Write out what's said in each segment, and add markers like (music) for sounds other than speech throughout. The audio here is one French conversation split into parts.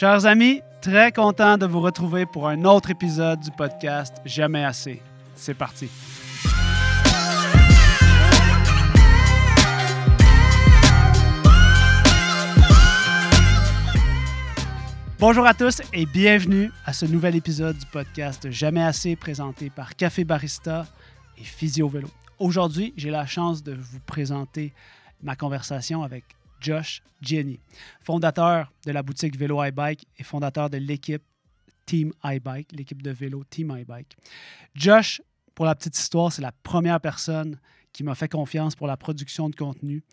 Chers amis, très content de vous retrouver pour un autre épisode du podcast Jamais assez. C'est parti. Bonjour à tous et bienvenue à ce nouvel épisode du podcast Jamais assez présenté par Café Barista et Physio Vélo. Aujourd'hui, j'ai la chance de vous présenter ma conversation avec Josh Jenny, fondateur de la boutique Vélo iBike et fondateur de l'équipe Team iBike, l'équipe de vélo Team iBike. Josh, pour la petite histoire, c'est la première personne qui m'a fait confiance pour la production de contenu.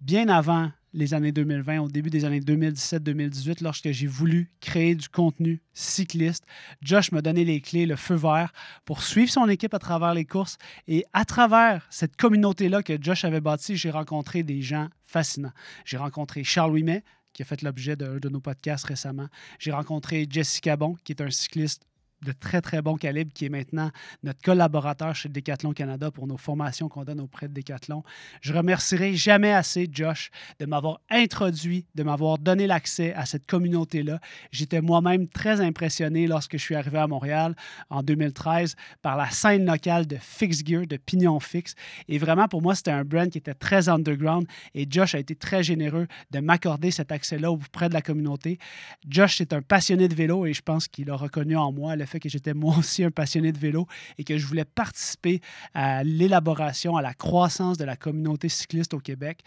Bien avant les années 2020, au début des années 2017-2018, lorsque j'ai voulu créer du contenu cycliste, Josh m'a donné les clés, le feu vert pour suivre son équipe à travers les courses. Et à travers cette communauté-là que Josh avait bâtie, j'ai rencontré des gens fascinants. J'ai rencontré Charles Ouimet, qui a fait l'objet de, de nos podcasts récemment. J'ai rencontré Jessica Bon, qui est un cycliste de très, très bon calibre, qui est maintenant notre collaborateur chez Decathlon Canada pour nos formations qu'on donne auprès de Decathlon. Je remercierai jamais assez Josh de m'avoir introduit, de m'avoir donné l'accès à cette communauté-là. J'étais moi-même très impressionné lorsque je suis arrivé à Montréal en 2013 par la scène locale de Fix Gear, de Pignon Fix. Et vraiment, pour moi, c'était un brand qui était très underground et Josh a été très généreux de m'accorder cet accès-là auprès de la communauté. Josh est un passionné de vélo et je pense qu'il a reconnu en moi le fait que j'étais moi (laughs) aussi un passionné de vélo et que je voulais participer à l'élaboration, à la croissance de la communauté cycliste au Québec.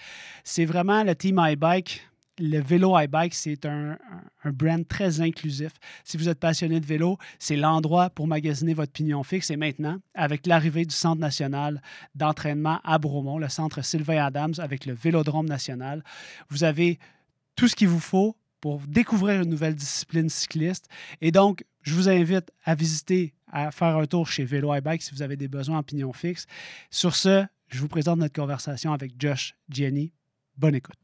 C'est vraiment le Team iBike. Le vélo iBike, c'est un, un, brand très inclusif. Si vous êtes passionné de vélo, c'est l'endroit pour magasiner votre pignon fixe. Et maintenant, avec l'arrivée du Centre national d'entraînement à Bromont, le Centre Sylvain Adams avec le Vélodrome national, vous avez tout ce qu'il vous faut pour découvrir une nouvelle discipline cycliste. Et donc, je vous invite à visiter, à faire un tour chez Vélo iBike si vous avez des besoins en pignon fixe. Sur ce, je vous présente notre conversation avec Josh Jenny. Bonne écoute.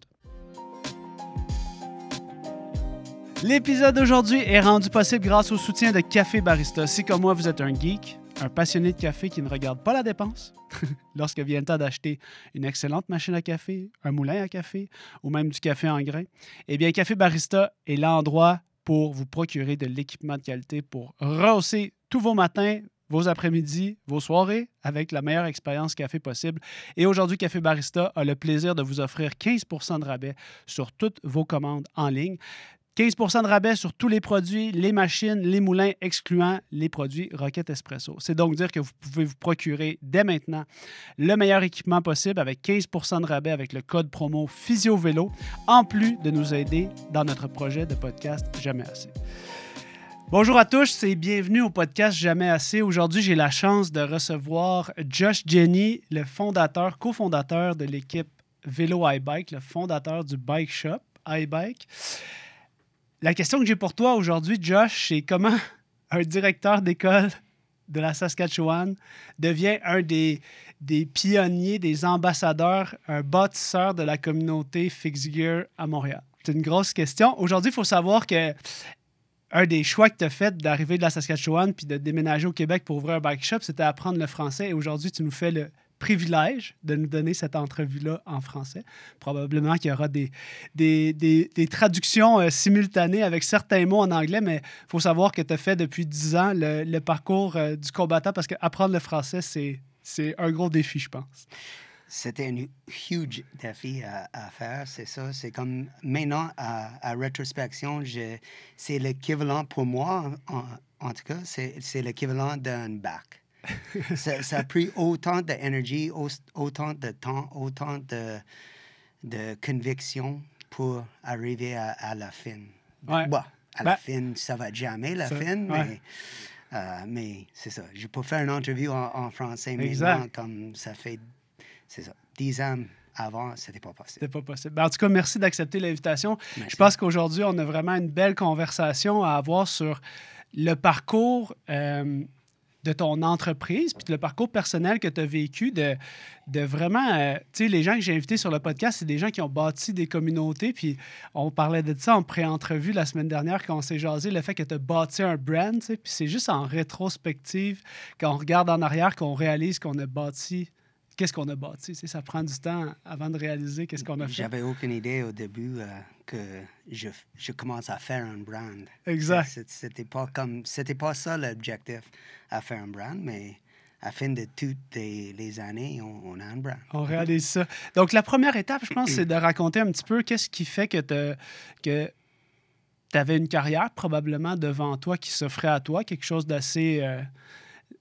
L'épisode d'aujourd'hui est rendu possible grâce au soutien de Café Barista. Si comme moi vous êtes un geek, un passionné de café qui ne regarde pas la dépense, (laughs) lorsque vient le temps d'acheter une excellente machine à café, un moulin à café ou même du café en grains, eh bien Café Barista est l'endroit pour vous procurer de l'équipement de qualité pour rehausser tous vos matins, vos après-midi, vos soirées avec la meilleure expérience café possible. Et aujourd'hui, Café Barista a le plaisir de vous offrir 15% de rabais sur toutes vos commandes en ligne. 15% de rabais sur tous les produits, les machines, les moulins, excluant les produits Rocket Espresso. C'est donc dire que vous pouvez vous procurer dès maintenant le meilleur équipement possible avec 15% de rabais avec le code promo PhysioVélo, en plus de nous aider dans notre projet de podcast Jamais assez. Bonjour à tous et bienvenue au podcast Jamais assez. Aujourd'hui, j'ai la chance de recevoir Josh Jenny, le fondateur, cofondateur de l'équipe Vélo iBike, le fondateur du bike shop iBike. La question que j'ai pour toi aujourd'hui, Josh, c'est comment un directeur d'école de la Saskatchewan devient un des, des pionniers, des ambassadeurs, un bâtisseur de la communauté Gear à Montréal? C'est une grosse question. Aujourd'hui, il faut savoir que un des choix que tu as fait d'arriver de la Saskatchewan puis de déménager au Québec pour ouvrir un bike shop, c'était apprendre le français. Et aujourd'hui, tu nous fais le privilège de nous donner cette entrevue-là en français. Probablement qu'il y aura des, des, des, traductions euh, simultanées avec certains mots en anglais, mais il faut savoir que tu as fait depuis 10 ans le, le parcours euh, du combattant parce qu'apprendre le français, c'est un gros défi, je pense. C'était un huge défi à, à faire, c'est ça. C'est comme maintenant, à, à rétrospection, c'est l'équivalent pour moi, en, en tout cas, c'est l'équivalent d'un bac ça, a pris autant d'énergie, autant de temps, autant de, de conviction pour arriver à, la fin. Ouais. Bon, à la ben, fin, ça va jamais la fin, mais, euh, mais c'est ça. Je peux faire une interview en, français maintenant, comme ça fait, c'est ça, dix ans avant, c'était pas possible. C'était pas possible. Ben, en tout cas, merci d'accepter l'invitation. Je pense qu'aujourd'hui, on a vraiment une belle conversation à avoir sur le parcours. Euh, de ton entreprise, puis le parcours personnel que tu as vécu, de, de vraiment, euh, tu sais, les gens que j'ai invités sur le podcast, c'est des gens qui ont bâti des communautés, puis on parlait de ça en pré-entrevue la semaine dernière quand on s'est jasé, le fait que tu as bâti un brand, puis c'est juste en rétrospective, quand on regarde en arrière, qu'on réalise qu'on a bâti qu'est-ce qu'on a bâti? Ça prend du temps avant de réaliser qu'est-ce qu'on a fait. J'avais aucune idée au début euh, que je, je commence à faire un brand. Exact. C'était pas comme c'était pas ça l'objectif à faire un brand, mais à la fin de toutes les, les années, on, on a un brand. On réalise ça. Donc, la première étape, je pense, c'est de (clears throat) raconter un petit peu qu'est-ce qui fait que tu que avais une carrière probablement devant toi qui s'offrait à toi, quelque chose d'assez euh,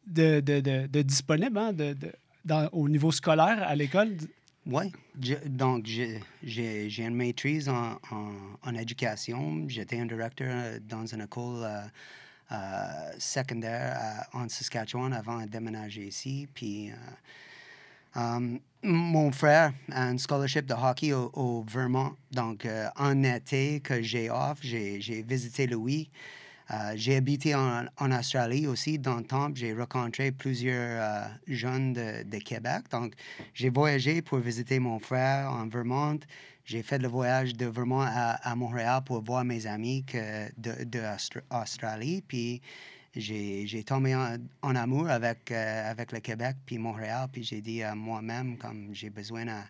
de, de- de- de disponible hein, de, de- au niveau scolaire à l'école? Oui. Donc, j'ai- une maîtrise en, en, en éducation. J'étais un directeur euh, dans une école euh, euh, secondaire en Saskatchewan avant de déménager ici. Puis, um, mon frère a une scholarship de hockey au, Vermont. Donc, en été que j'ai off, j'ai visité Louis. Euh, j'ai habité en, en Australie aussi. Dans le temps, j'ai rencontré plusieurs euh, jeunes de, de Québec. Donc, j'ai voyagé pour visiter mon frère en Vermont. J'ai fait le voyage de Vermont à, à Montréal pour voir mes amis que de, de Austra- Australie. Puis, j'ai tombé en, en amour avec, euh, avec le Québec puis Montréal. Puis, j'ai dit à moi-même, comme j'ai besoin à,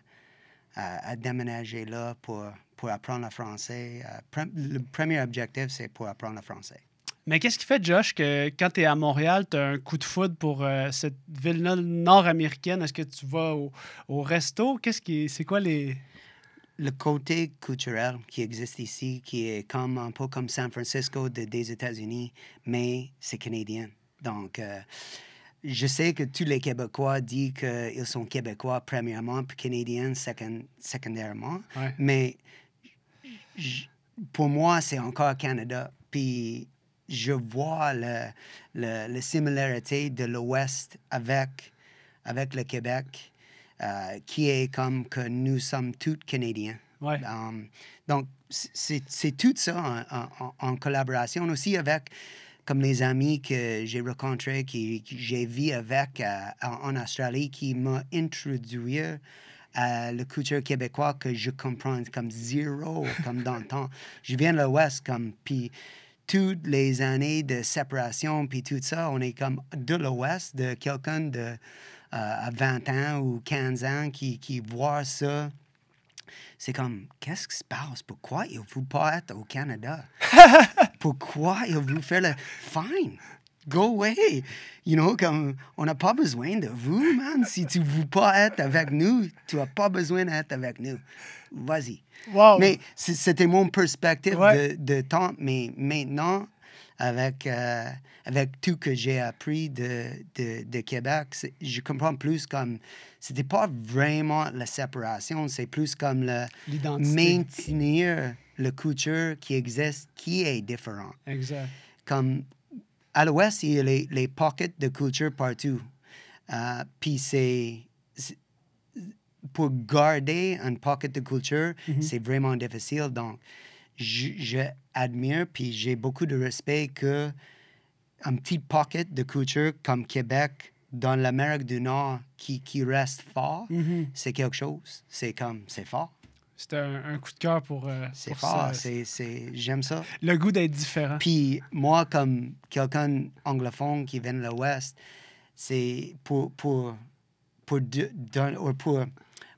à, à déménager là pour, pour apprendre le français. Euh, le premier objectif, c'est pour apprendre le français. Mais qu'est-ce qui fait, Josh, que quand tu es à Montréal, tu as un coup de foudre pour euh, cette ville-là nord-américaine? Est-ce que tu vas au, au resto? Qu'est-ce qui c'est quoi les. le côté culturel qui existe ici, qui est comme un peu comme San Francisco de- des États-Unis, mais c'est canadien. Donc, euh, je sais que tous les Québécois disent qu'ils sont Québécois premièrement, puis Canadiens second- secondairement, Ouais. mais pour moi, c'est encore Canada. Puis je vois le, le- la similarité de l'Ouest avec, avec le Québec, euh, qui est comme que nous sommes tous Canadiens. Ouais. Um, donc, c'est tout ça en, en- collaboration aussi avec comme les amis que j'ai rencontrés, que j'ai vu avec euh, en Australie, qui m'ont introduit à la culture québécoise que je comprends comme zéro, comme dans le (laughs) temps. Je viens de l'Ouest, comme, puis toutes les années de séparation, puis tout ça, on est comme de l'Ouest, de quelqu'un de euh, à 20 ans ou 15 ans qui, qui voit ça c'est comme, qu'est-ce qui se passe? Pourquoi il ne veut pas être au Canada? (laughs) Pourquoi il veut faire le fine? Go away! You know, comme, on n'a pas besoin de vous, man. Si tu ne veux pas être avec nous, tu n'as pas besoin d'être avec nous. Vas-y. Wow! Mais c'était mon perspective Ouais. de, de temps. Mais maintenant, avec, euh, avec tout que j'ai appris de, de, de Québec, je comprends plus comme. C'était pas vraiment la séparation, c'est plus comme le maintenir la culture qui existe, qui est différent. Exact. Comme à l'ouest, il y a les, les pockets de culture partout. Euh, Puis c'est. Pour garder un pocket de culture, c'est vraiment difficile. Donc, je, je admire, puis j'ai beaucoup de respect que un petit pocket de culture comme Québec dans l'Amérique du Nord qui, qui reste fort, Mhm. c'est quelque chose. C'est comme, c'est fort. C'était un, un coup de cœur pour, euh, C'est fort. ça. C'est, c'est, j'aime ça. Le goût d'être différent. Puis moi, comme quelqu'un anglophone qui vient de l'Ouest, c'est pour, pour, pour, de- ou pour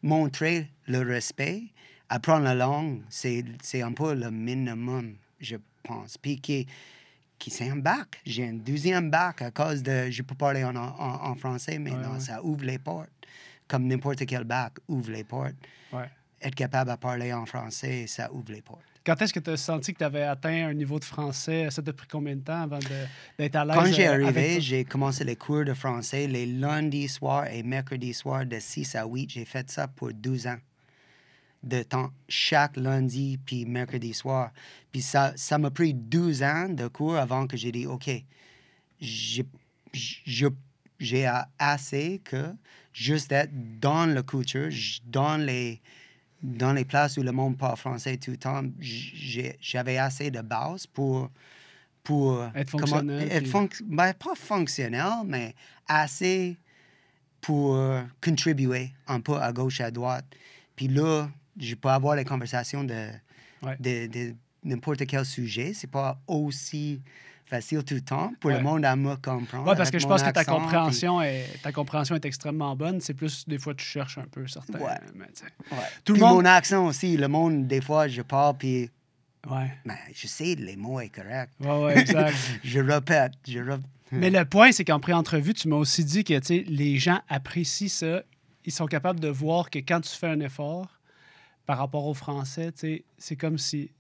montrer le respect, apprendre la langue, c'est, c'est un peu le minimum, je pense. Puis qui, qui c'est un bac. J'ai un deuxième bac à cause de... Je peux parler en, en, en français maintenant. ouais. Ça ouvre les portes. Comme n'importe quel bac ouvre les portes. Ouais. Être capable de parler en français, ça ouvre les portes. Quand est-ce que tu as senti que tu avais atteint un niveau de français? Ça t'a pris combien de temps avant d'être à l'aise? Quand j'ai euh, arrivé, j'ai commencé les cours de français les lundis soirs et mercredis soirs de 6 à 8. J'ai fait ça pour 12 ans de temps, chaque lundi puis mercredi soir. Puis ça ça m'a pris 12 ans de cours avant que j'ai dit, OK, j'ai assez que juste être dans la culture, dans les, dans les places où le monde parle français tout le temps, j'avais assez de base pour, pour Être comment- fonctionnel, être puis- ben, pas fonctionnel, mais assez pour contribuer un peu à gauche, à droite. Puis là, je peux avoir les conversations de, Ouais. de, de n'importe quel sujet. C'est pas aussi facile tout le temps pour Ouais. le monde à me comprendre. Oui, parce que je pense que ta puis- compréhension, est, ta compréhension est extrêmement bonne. C'est plus, des fois, tu cherches un peu certains. Ouais. mais. Tout le monde- mon accent aussi, le monde, des fois, je parle, puis Ouais. Mais je sais, les mots est correct. Ouais, ouais, exact. (laughs) je répète, je répète. (laughs) Mais le point, c'est qu'en pré-entrevue, tu m'as aussi dit que les gens apprécient ça. Ils sont capables de voir que quand tu fais un effort par rapport au français, tu sais, c'est comme si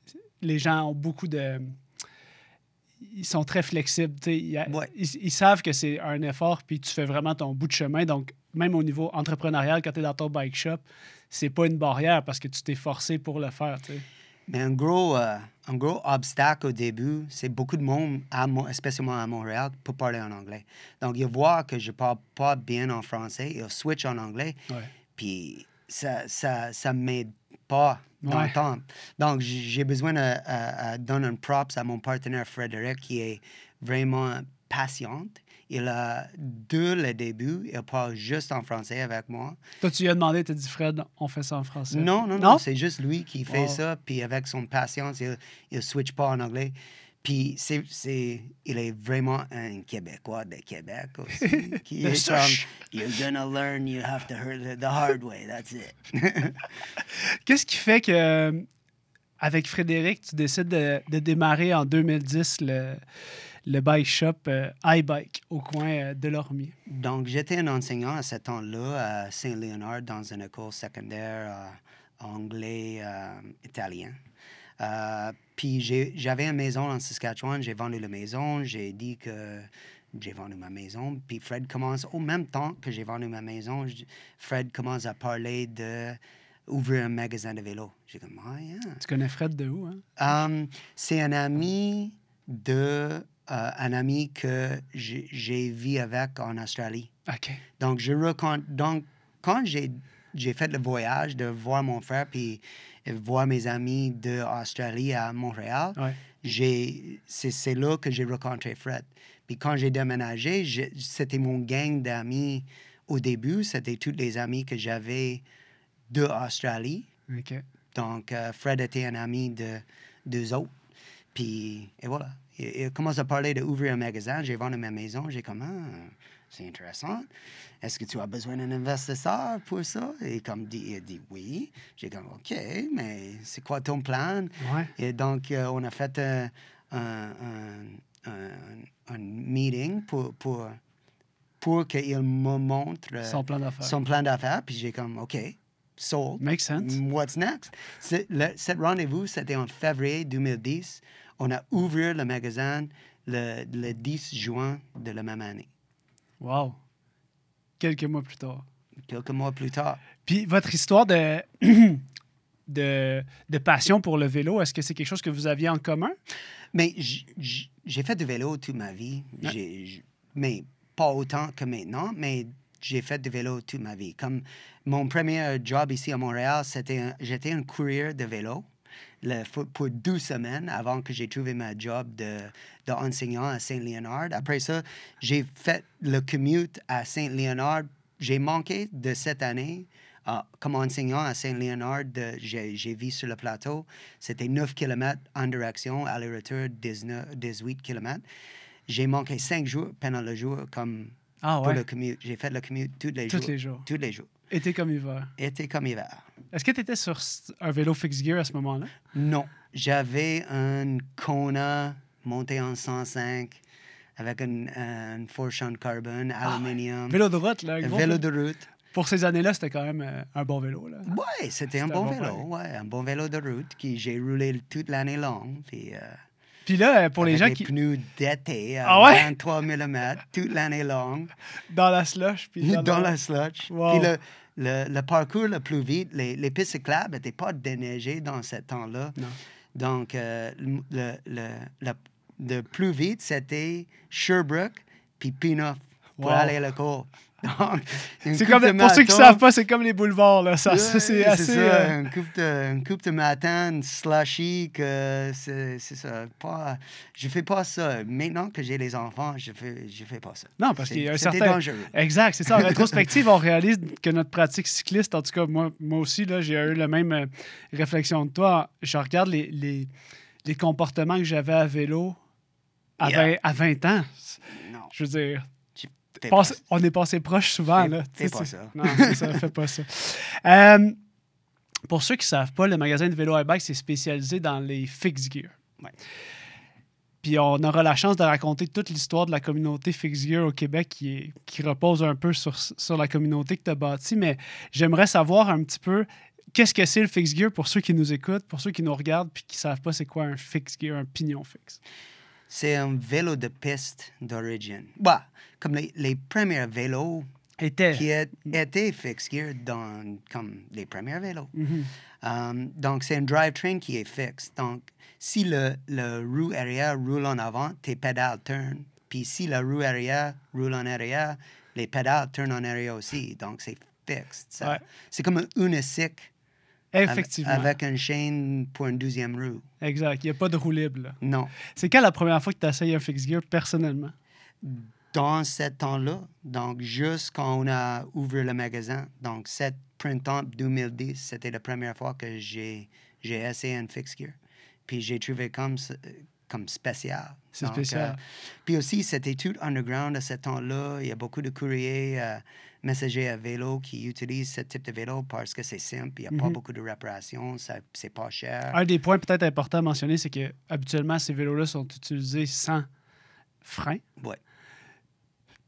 les gens ont beaucoup de. Ils sont très flexibles. Ils, Ouais. ils- ils savent que c'est un effort, puis tu fais vraiment ton bout de chemin. Donc, même au niveau entrepreneurial, quand tu es dans ton bike shop, c'est pas une barrière parce que tu t'es forcé pour le faire. Mais un gros, euh, un gros obstacle au début, c'est beaucoup de monde, à Mo- spécialement à Montréal, pour parler en anglais. Donc, ils voient que je parle pas bien en français, ils switch en anglais, Ouais. puis ça ça, ça m'aide pas dans Ouais. le temps. Donc, j'ai besoin de euh, euh, donner un props à mon partenaire Frédéric, qui est vraiment patiente. Il a, dès le début, il parle juste en français avec moi. Toi, tu lui as demandé, tu as dit, Fred, on fait ça en français. Non, non, Non? non, c'est juste lui qui fait Wow. ça, puis avec son patience, il ne switch pas en anglais. Puis c'est, c'est, il est vraiment un Québécois de Québec aussi. (laughs) qui Le est comme, souche. You're gonna learn, you have to learn it the hard way, that's it. (laughs) Qu'est-ce qui fait que, euh, avec Frédéric, tu décides de, de démarrer en 2010 le, le bike shop euh, iBike au coin euh, de l'Ormier? Donc, j'étais un enseignant à ce temps-là à Saint-Léonard dans une école secondaire euh, anglais, euh, puis j'avais une maison en Saskatchewan, j'ai vendu la maison, j'ai dit que j'ai vendu ma maison. Puis Fred commence, au même temps que j'ai vendu ma maison, Fred commence à parler de ouvrir un magasin de vélo. J'ai comme, ah, yeah. Tu connais Fred de où? Hein? Um, c'est un ami de euh, un ami que j'ai vu avec en Australie. OK. Donc, je raconte. Donc, quand j'ai fait le voyage de voir mon frère puis voir mes amis de Australie à Montréal, Ouais. j'ai, c'est, là que j'ai rencontré Fred. Puis quand j'ai déménagé, c'était mon gang d'amis au début. C'était tous les amis que j'avais de Australie. OK. Donc, euh, Fred était un ami de deux autres. Puis, et voilà. Il, il commence à parler d'ouvrir un magasin. J'ai vendu ma maison. J'ai comme, ah, c'est intéressant. Est-ce que tu as besoin d'un investisseur pour ça? Et comme dit, il dit oui. J'ai comme, OK, mais c'est quoi ton plan? Ouais. Et donc, euh, on a fait euh, un, un, un- un meeting pour, pour, pour qu'il me montre euh, Son plan d'affaires. son plan d'affaires. Puis j'ai comme, OK, sold. Makes sense. What's next? Le- cette rendez-vous, c'était en février 2010. On a ouvert le magasin le, le 10 juin de la même année, Wow. Quelques mois plus tard. quelques mois plus tard. Puis votre histoire de, (clears throat) de, de passion pour le vélo, est-ce que c'est quelque chose que vous aviez en commun? Mais j'ai fait du vélo toute ma vie. Ouais. J'ai- j- mais pas autant que maintenant, mais j'ai fait du vélo toute ma vie. Comme mon premier job ici à Montréal, c'était j'étais un courrier de vélo le- pour, pour 12 semaines avant que j'ai trouvé ma job de, de enseignant à Saint-Léonard. Après ça, j'ai fait le commute à Saint-Léonard. J'ai manqué de cette année ah, comme enseignant à Saint-Léonard. de- J'ai vu sur le plateau, c'était 9 km en direction, aller-retour 19 18 km. J'ai manqué 5 jours pendant le jour comme Ah pour ouais? le commute. J'ai fait le commute tous les Tous jours. les jours. Tous les jours. Été comme hiver. Été comme hiver. Est-ce que tu étais sur un vélo fixed gear à ce moment-là? Non, j'avais un Kona monté en 105 avec une, une fourche en carbone, aluminium, Ah Vélo de route, là. un un vélo de route. Pour ces années-là, c'était quand même euh, un bon vélo. Là. Ouais, c'était un bon un bon vélo, ouais, un bon vélo de route que j'ai roulé toute l'année longue. Puis, euh, Puis là, euh, pour les gens des qui. pneus d'été à Ah ouais? 23 mm toute l'année longue, Dans la slush. Puis (laughs) dans, dans la-. Wow. Puis le, le, le parcours le plus vite, les, les pistes cyclables n'étaient pas déneigées dans ce temps-là. Donc, euh, le, le, plus vite, c'était Sherbrooke puis Pinoff pour Wow. aller à une (laughs) C'est comme, de pour ceux qui ne savent pas, c'est comme les boulevards. Là. Ça, c'est assez. ça, euh, une, coupe de, une coupe de matin, une slushy, que c'est c'est ça. Pas, je fais pas ça. Maintenant que j'ai les enfants, je fais, je fais pas ça. Non, parce qu'il y a un certain. dangereux. Exact, c'est ça. En (laughs) rétrospective, on réalise que notre pratique cycliste, en tout cas, moi, moi aussi, là, j'ai eu la même euh, réflexion que toi. Je regarde les, les, les comportements que j'avais à vélo à, Yeah. 20, à 20 ans. Non, Je veux dire, pas on est passé proche souvent. Là. fais Tu sais, pas ça. Non, ça, fais pas ça. (laughs) Euh, Pour ceux qui ne savent pas, le magasin de vélo iBike, c'est spécialisé dans les fixed gear. Ouais. Puis on aura la chance de raconter toute l'histoire de la communauté fixed gear au Québec qui, est- qui repose un peu sur, sur la communauté que tu as bâtie. Mais j'aimerais savoir un petit peu qu'est-ce que c'est le fixed gear pour ceux qui nous écoutent, pour ceux qui nous regardent puis qui ne savent pas c'est quoi un fixed gear, un pignon fixe. C'est un vélo de piste d'origine. Bah, comme les, les premiers vélos Était. qui étaient fixed gear dans comme les premiers vélos. Mhm. Um, donc, c'est un drivetrain qui est fixe. Donc, si le, le roue arrière roule en avant, tes pédales tournent. Puis si la roue arrière roule en arrière, les pédales tournent en arrière aussi. Donc, c'est fixe. Ouais. C'est comme un unicycle Effectivement. avec une chaîne pour une deuxième roue. Exact. Il n'y a pas de roue libre. là. Non. C'est quand la première fois que tu as essayé un fixed gear personnellement? Dans ce temps-là, donc juste quand on a ouvert le magasin, donc cet printemps 2010, c'était la première fois que j'ai j'ai essayé un fixed gear. Puis j'ai trouvé comme, comme spécial. C'est spécial. euh, puis aussi, c'était tout underground à ce temps-là. Il y a beaucoup de courriers euh, messagers à vélo qui utilisent ce type de vélo parce que c'est simple. Il n'y a pas Mhm. beaucoup de réparations, c'est pas cher. Un des points peut-être importants à mentionner, c'est que habituellement ces vélos-là sont utilisés sans frein. Ouais.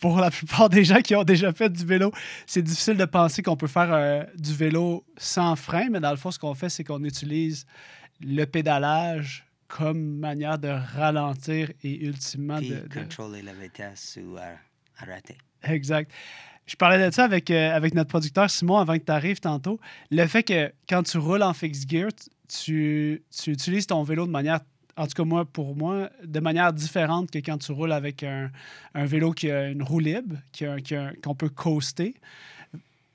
Pour la plupart des gens qui ont déjà fait du vélo, c'est difficile de penser qu'on peut faire euh, du vélo sans frein, mais dans le fond, ce qu'on fait, c'est qu'on utilise le pédalage comme manière de ralentir et ultimement Puis de, de- contrôler la vitesse ou euh, arrêter. Exact. Je parlais de ça avec, euh, avec notre producteur Simon avant que tu arrives tantôt. Le fait que quand tu roules en fixed gear, tu, tu utilises ton vélo de manière, en tout cas moi, pour moi, de manière différente que quand tu roules avec un, un vélo qui a une roue libre, qui a- qui qu'on peut coaster.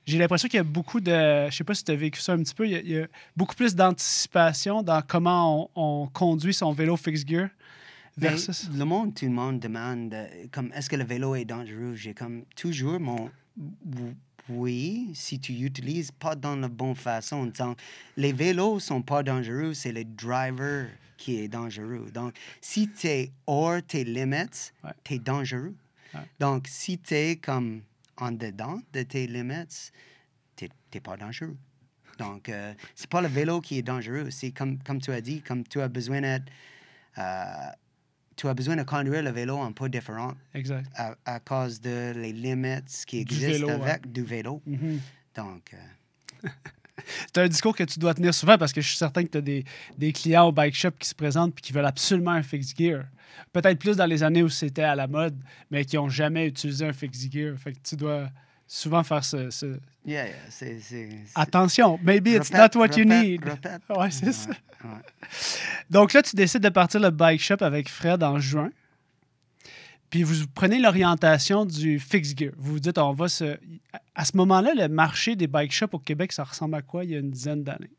J'ai l'impression qu'il y a beaucoup de. Je sais pas si tu as vécu ça un petit peu. Il y a, il y a beaucoup plus d'anticipation dans comment on, on conduit son vélo fixed gear Mais versus. le monde, tout le monde demande euh, comme est-ce que le vélo est dangereux? J'ai comme toujours mon oui si tu utilises pas dans la bonne façon. Donc, les vélos sont pas dangereux, c'est le driver qui est dangereux. Donc, si tu es hors tes limites, Ouais. tu es dangereux. Ouais. Donc, si tu es comme en dedans de tes limites, tu n'es pas dangereux. Donc, euh, c'est pas le vélo qui est dangereux. C'est comme, comme tu as dit, comme tu as besoin d'être. euh, tu as besoin de conduire le vélo un peu différent Exact. à, à cause de les limites qui Du existent vélo, ouais. avec du vélo. Mhm. Donc, euh, (laughs) C'est un discours que tu dois tenir souvent parce que je suis certain que tu as des, des clients au bike shop qui se présentent et qui veulent absolument un fixed gear. Peut-être plus dans les années où c'était à la mode, mais qui n'ont jamais utilisé un fixed gear. Fait que tu dois souvent faire ce. ce- yeah, yeah, c'est. c'est- c'est- Attention, maybe it's not what you need. répète. Ouais, c'est ça. Ouais. Donc là, tu décides de partir le bike shop avec Fred en juin. Puis vous prenez l'orientation du fixed gear. Vous vous dites, on va se. À ce moment-là, le marché des bike shops au Québec, ça ressemble à quoi il y a une dizaine d'années?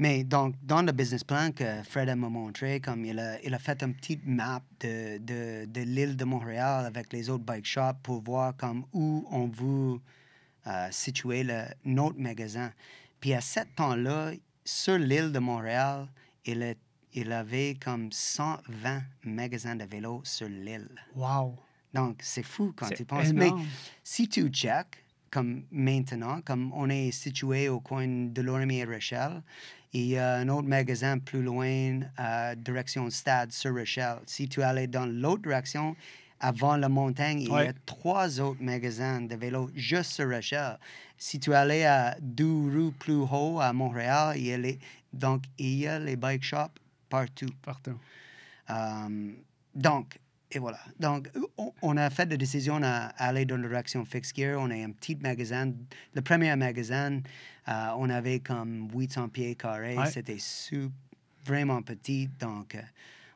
Mais donc, dans le business plan que Fred m'a montré, comme il a, il a fait une petite map de, de, de l'île de Montréal avec les autres bike shops pour voir comme où on veut euh, situer le, notre magasin. Puis à ce temps-là, sur l'île de Montréal, il, est- il avait comme 120 magasins de vélos sur l'île. Wow! Donc, c'est fou quand tu penses. Mais si tu check, comme maintenant, comme on est situé au coin de Lorimier et Rochelle, il y a un autre magasin plus loin, euh, direction Stade sur Rochelle. Si tu allais dans l'autre direction, avant la montagne, il y a trois autres magasins de vélos juste sur Rochelle. Si tu allais à deux rues plus haut à Montréal, il y a les, donc il y a les bike shops partout. Partout. Um, donc, et voilà. Donc, on, on a fait la décision à aller dans la direction fixed gear. On a un petit magasin. Le premier magasin, euh, on avait comme 800 pieds carrés. Ouais. C'était vraiment petit. Donc, euh,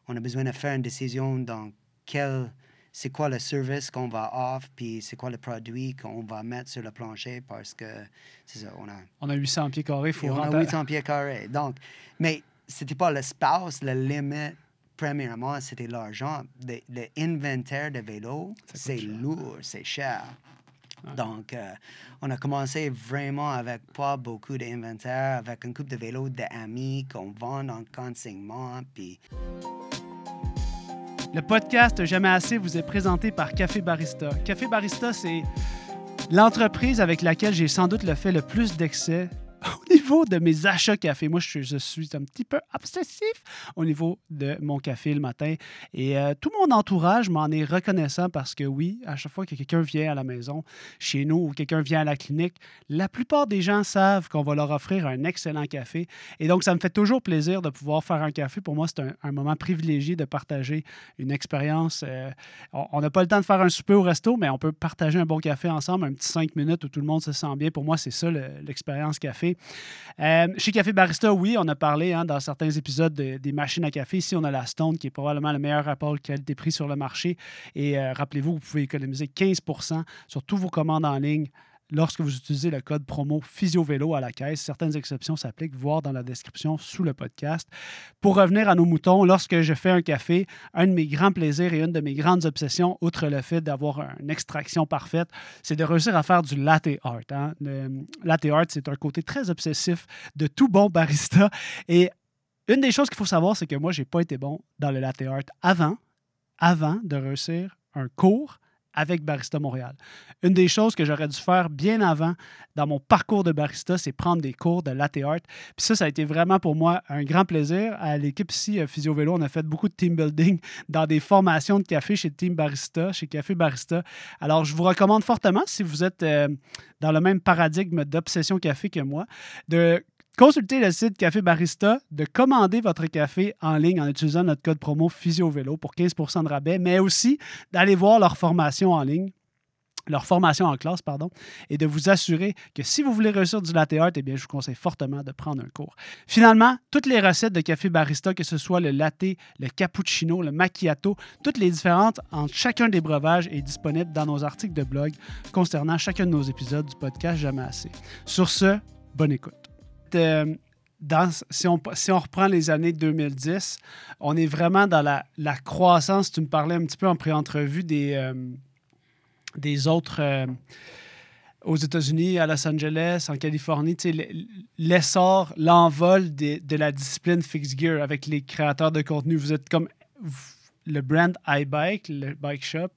on a besoin de faire une décision dans quel, c'est quoi le service qu'on va offrir, puis c'est quoi le produit qu'on va mettre sur le plancher parce que, c'est ça, on a On a 800 pieds carrés, il faut on a rentrer. 800 pieds carrés. Donc, mais c'était pas l'espace, le limite. Premièrement, c'était l'argent. Le- L'inventaire de vélos, c'est lourd, c'est cher. Donc, euh, on a commencé vraiment avec pas beaucoup d'inventaire, avec une coupe de vélos d'amis qu'on vend en consignement. Puis, Le podcast Jamais assez vous est présenté par Café Barista. Café Barista, c'est l'entreprise avec laquelle j'ai sans doute le fait le plus d'excès niveau de mes achats café, moi, je, suis un petit peu obsessif au niveau de mon café le matin. Et euh, tout mon entourage m'en est reconnaissant parce que oui, à chaque fois que quelqu'un vient à la maison, chez nous, ou quelqu'un vient à la clinique, la plupart des gens savent qu'on va leur offrir un excellent café. Et donc, ça me fait toujours plaisir de pouvoir faire un café. Pour moi, c'est un, moment privilégié de partager une expérience. euh, on n'a pas le temps de faire un souper au resto, mais on peut partager un bon café ensemble, un petit cinq minutes où tout le monde se sent bien. Pour moi, c'est ça le- l'expérience café. Euh, chez Café Barista, oui, on a parlé hein, dans certains épisodes de- des machines à café. Ici, on a la Stone, qui est probablement le meilleur rapport qualité-prix sur le marché. Et euh, rappelez-vous, vous pouvez économiser 15% sur toutes vos commandes en ligne lorsque vous utilisez le code promo PhysioVélo à la caisse. Certaines exceptions s'appliquent, voir dans la description sous le podcast. Pour revenir à nos moutons, lorsque je fais un café, un de mes grands plaisirs et une de mes grandes obsessions, outre le fait d'avoir une extraction parfaite, c'est de réussir à faire du latte art. hein. Le latte art, c'est un côté très obsessif de tout bon barista. Et une des choses qu'il faut savoir, c'est que moi, je n'ai pas été bon dans le latte art avant, avant de réussir un cours avec Barista Montréal. Une des choses que j'aurais dû faire bien avant dans mon parcours de barista, c'est prendre des cours de latte art. Puis ça, ça a été vraiment pour moi un grand plaisir. À l'équipe ici, euh, Physio Vélo, on a fait beaucoup de team building (laughs) dans des formations de café chez Team Barista, chez Café Barista. Alors, je vous recommande fortement, si vous êtes euh, dans le même paradigme d'obsession café que moi, de consulter le site Café Barista, de commander votre café en ligne en utilisant notre code promo PhysioVélo pour 15 de rabais, mais aussi d'aller voir leur formation en ligne leur formation en classe, pardon, et de vous assurer que si vous voulez réussir du latte art, eh bien, je vous conseille fortement de prendre un cours. Finalement, toutes les recettes de café barista, que ce soit le latte, le cappuccino, le macchiato, toutes les différentes entre chacun des breuvages est disponible dans nos articles de blog concernant chacun de nos épisodes du podcast Jamais assez. Sur ce, bonne écoute. Euh, si, on, reprend les années 2010, on est vraiment dans la, croissance. Tu me parlais un petit peu en pré-entrevue des, euh, autres euh, aux États-Unis, à Los Angeles, en Californie, l'essor, l'envol de la discipline Fixed Gear avec les créateurs de contenu. Vous êtes comme le brand iBike, le bike shop.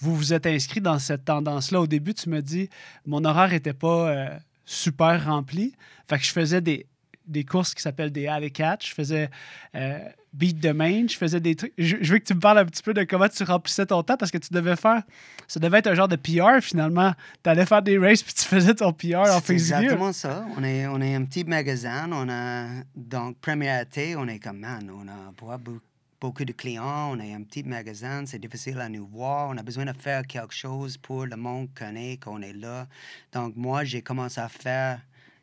Vous vous êtes inscrit dans cette tendance-là. Au début, tu me dis, mon horaire n'était pas super rempli. Fait que je faisais des, des courses qui s'appellent des alley catch. Je faisais euh, beat the main. Je faisais des trucs. Je, je veux que tu me parles un petit peu de comment tu remplissais ton temps parce que tu devais faire. Ça devait être un genre de PR finalement. Tu allais faire des races puis tu faisais ton PR en C'est Facebook. exactement ça. On est, on est un petit magasin. On a, donc, première été, on est comme, man, on a beaucoup de clients. On est un petit magasin. C'est difficile à nous voir. On a besoin de faire quelque chose pour le monde connaît qu'on est là. Donc, moi, j'ai commencé à faire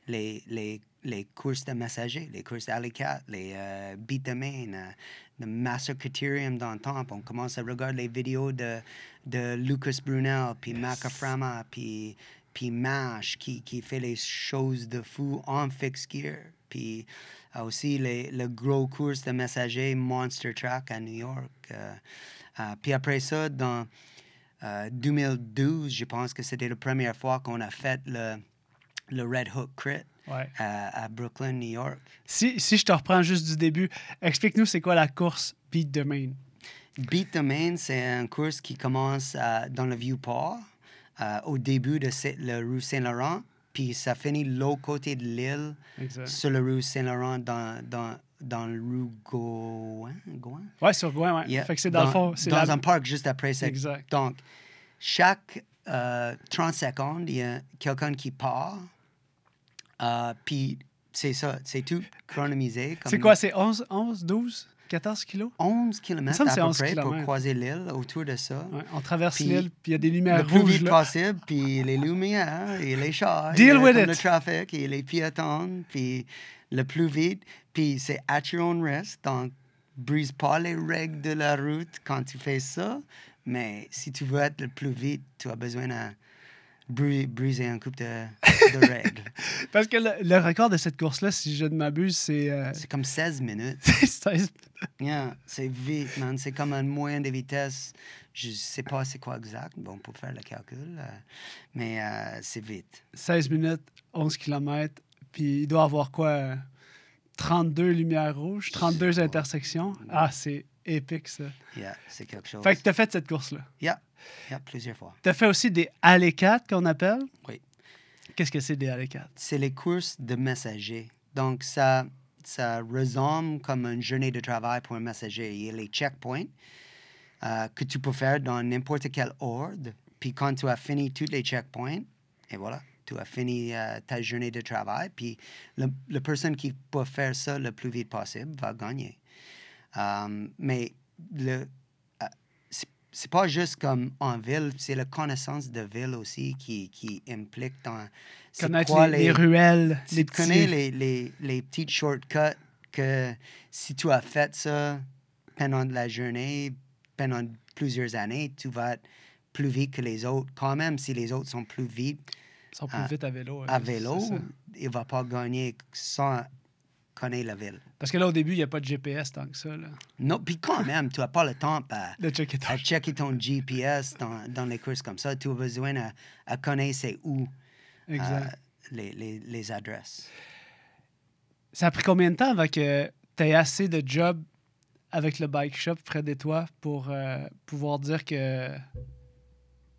les, les, les courses de messagers, les courses d'Alicat, les euh, Beat the Main, euh, le Master Criterium dans le temps. On commence à regarder les vidéos de, de Lucas Brunel, puis Macaframa, puis puis Mash qui, qui fait les choses de fou en fixed gear. Puis euh, aussi les, le gros course de messager Monster Truck à New York. Euh, euh, puis après ça, dans euh, 2012, je pense que c'était la première fois qu'on a fait le, le Red Hook Crit Ouais. à, à Brooklyn, New York. Si, si je te reprends juste du début, explique-nous c'est quoi la course Beat the Main? Beat the Main, c'est un course qui commence euh, dans le Vieux-Port, euh, au début de la rue Saint-Laurent, puis ça finit l'autre côté de l'île, sur la rue Saint-Laurent, dans, dans, dans le rue Gouin. Gouin? Ouais, sur Gouin, ouais. Yeah. Fait que c'est dans, le fond. c'est Dans la- un parc juste après ça. Exact. Donc, chaque euh, 30 secondes, il y a quelqu'un qui part, euh, puis c'est ça, c'est tout chronomisé. C'est quoi, c'est 11, 11, 12, 14 kilos? 11 km à peu 11 près pour croiser l'île autour de ça. Ouais, on traverse l'île, puis il y a des lumières le plus rouges. vite là. possible, puis les lumières, et les chars, Deal et with it. le trafic, et les piétons, puis le plus vite, puis c'est at your own risk, donc brise pas les règles de la route quand tu fais ça, mais si tu veux être le plus vite, tu as besoin de bri- briser un couple de, de (laughs) règles. Parce que le, le record de cette course-là, si je ne m'abuse, c'est euh, C'est comme 16 minutes. (laughs) c'est 16 Yeah, c'est vite, man. C'est comme un moyen de vitesse. Je sais pas c'est quoi exact. Bon, pour faire le calcul, euh, mais euh, c'est vite. 16 minutes, 11 km, puis il doit avoir quoi? euh, 32 lumières rouges, 32 intersections. Ah, c'est épique, ça. Yeah, c'est quelque chose. Fait que tu as fait cette course-là. Yeah, yeah, plusieurs fois. Tu as fait aussi des alley 4 qu'on appelle? Oui. Qu'est-ce que c'est des Alley-Cat? C'est les courses de messagers. Donc, ça, ça ressemble comme une journée de travail pour un messager. Il y a les checkpoints euh, que tu peux faire dans n'importe quel ordre. Puis quand tu as fini tous les checkpoints, et voilà, tu as fini euh, ta journée de travail. Puis la personne qui peut faire ça le plus vite possible va gagner. Euh, mais le, euh, c'est- pas juste comme en ville, c'est la connaissance de ville aussi qui, qui implique dans. Connaître quoi les, les ruelles, tu les connais petits... les, les, les petites shortcuts que si tu as fait ça pendant la journée, pendant plusieurs années, tu vas être plus vite que les autres. Quand même, si les autres sont plus vite Ils sont plus à- vite à vélo. à euh, vélo, il ne va pas gagner sans connaître la ville. Parce que là, au début, il n'y a pas de GPS tant que ça. Là. Non, puis quand même, tu n'as pas le temps à, out. checker ton GPS dans, dans les courses comme ça. Tu as besoin à, à connaître c'est où Exact. euh, les, les, les adresses. Ça a pris combien de temps avant que tu aies assez de job avec le bike shop près de toi pour euh, pouvoir dire que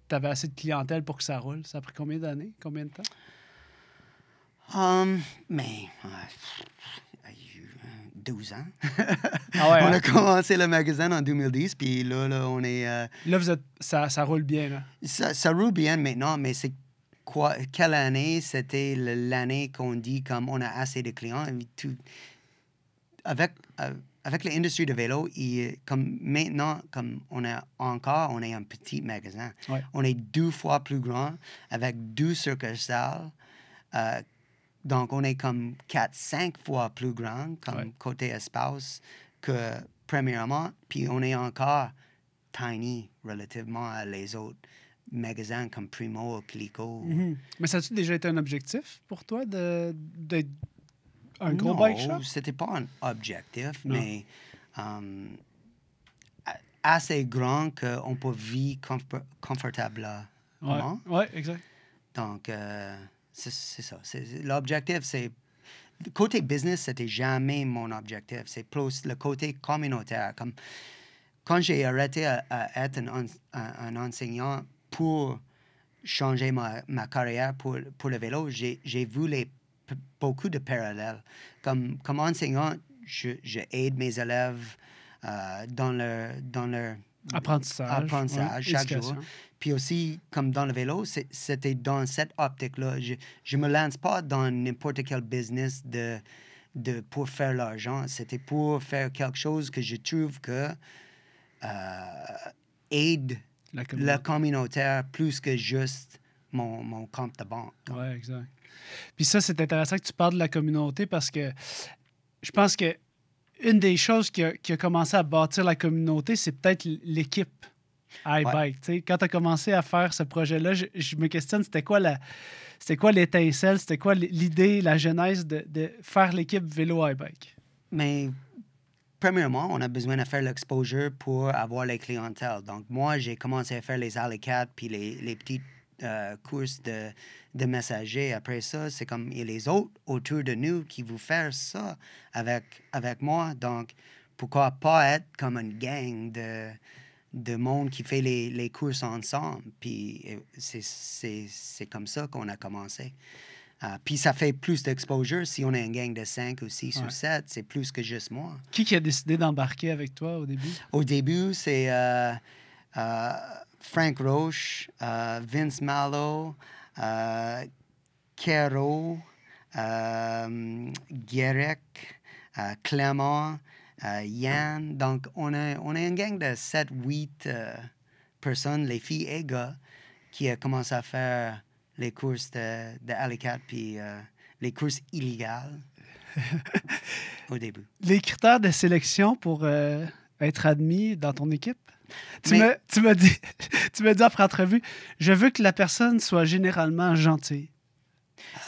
tu avais assez de clientèle pour que ça roule? Ça a pris combien d'années? Combien de temps? Um, mais, euh, 12 ans. Ah ouais, (laughs) on a commencé le magasin en 2010, puis là, là on est. euh, Là, vous êtes, ça, ça roule bien. Là. ça, ça roule bien maintenant, mais c'est quoi, quelle année c'était l'année qu'on dit comme on a assez de clients? tout- avec, euh, avec l'industrie de vélo, il- comme maintenant, comme on a encore, on est un petit magasin. Ouais. On est deux fois plus grand, avec deux succursales. Euh, donc, on est comme 4-5 fois plus grand comme Ouais. côté espace que premièrement. Puis on est encore tiny relativement à les autres magasins comme Primo ou Clico. Mhm. Mais ça a-tu déjà été un objectif pour toi de, d'être un gros non, bike shop? c'était pas un objectif, Non. mais um, assez grand qu'on peut vivre confortablement. Ouais, ouais, exact. Donc, euh, c'est ça. C'est- L'objectif, c'est. Côté business, c'était jamais mon objectif. C'est plus le côté communautaire. Comme, quand j'ai arrêté à, être un, un- enseignant pour changer ma, ma carrière pour, pour le vélo, j'ai vu les, beaucoup de parallèles. Comme, comme enseignant, je, je mes élèves euh, dans leur, dans leur Apprentissage. Apprentissage, ouais, chaque éducation. jour. puis aussi, comme dans le vélo, c'était dans cette optique-là. Je ne me lance pas dans n'importe quel business de, de, pour faire l'argent. C'était pour faire quelque chose que je trouve que euh, aide La communauté. communautaire plus que juste mon, mon compte de banque. Oui, exact. Puis ça, c'est intéressant que tu parles de la communauté parce que je pense que une des choses qui a, qui a commencé à bâtir la communauté, c'est peut-être l'équipe iBike. Tu sais, Quand tu as commencé à faire ce projet-là, je, je me questionne, c'était quoi la. C'était quoi l'étincelle? C'était quoi l'idée, la genèse de, de faire l'équipe vélo iBike? Mais premièrement, on a besoin de faire l'exposure pour avoir les clientèles. Donc, moi, j'ai commencé à faire les Alley puis les, les petites euh, courses de, de messagers. Après ça, c'est comme les autres autour de nous qui vont faire ça avec, avec moi. Donc, pourquoi pas être comme une gang de, de monde qui fait les, les courses ensemble? Puis euh, c'est- c'est c'est comme ça qu'on a commencé. Euh, puis ça fait plus d'exposure. Si on est une gang de 5 ou 6 Ouais. ou 7, c'est plus que juste moi. Qui qui a décidé d'embarquer avec toi au début? Au début, c'est euh, euh, Frank Roche, euh, Vince Mallow, euh, Caro, euh, Guérec, euh, Clément, Yann. Donc, on est, on est une gang de 7-8 personnes, les filles et gars, qui a commencé à faire les courses de, de puis les courses illégales (laughs) au début. Les critères de sélection pour être admis dans ton équipe? Tu Mais- m'as dit, tu m'as dit (laughs) après entrevue, je veux que la personne soit généralement gentille.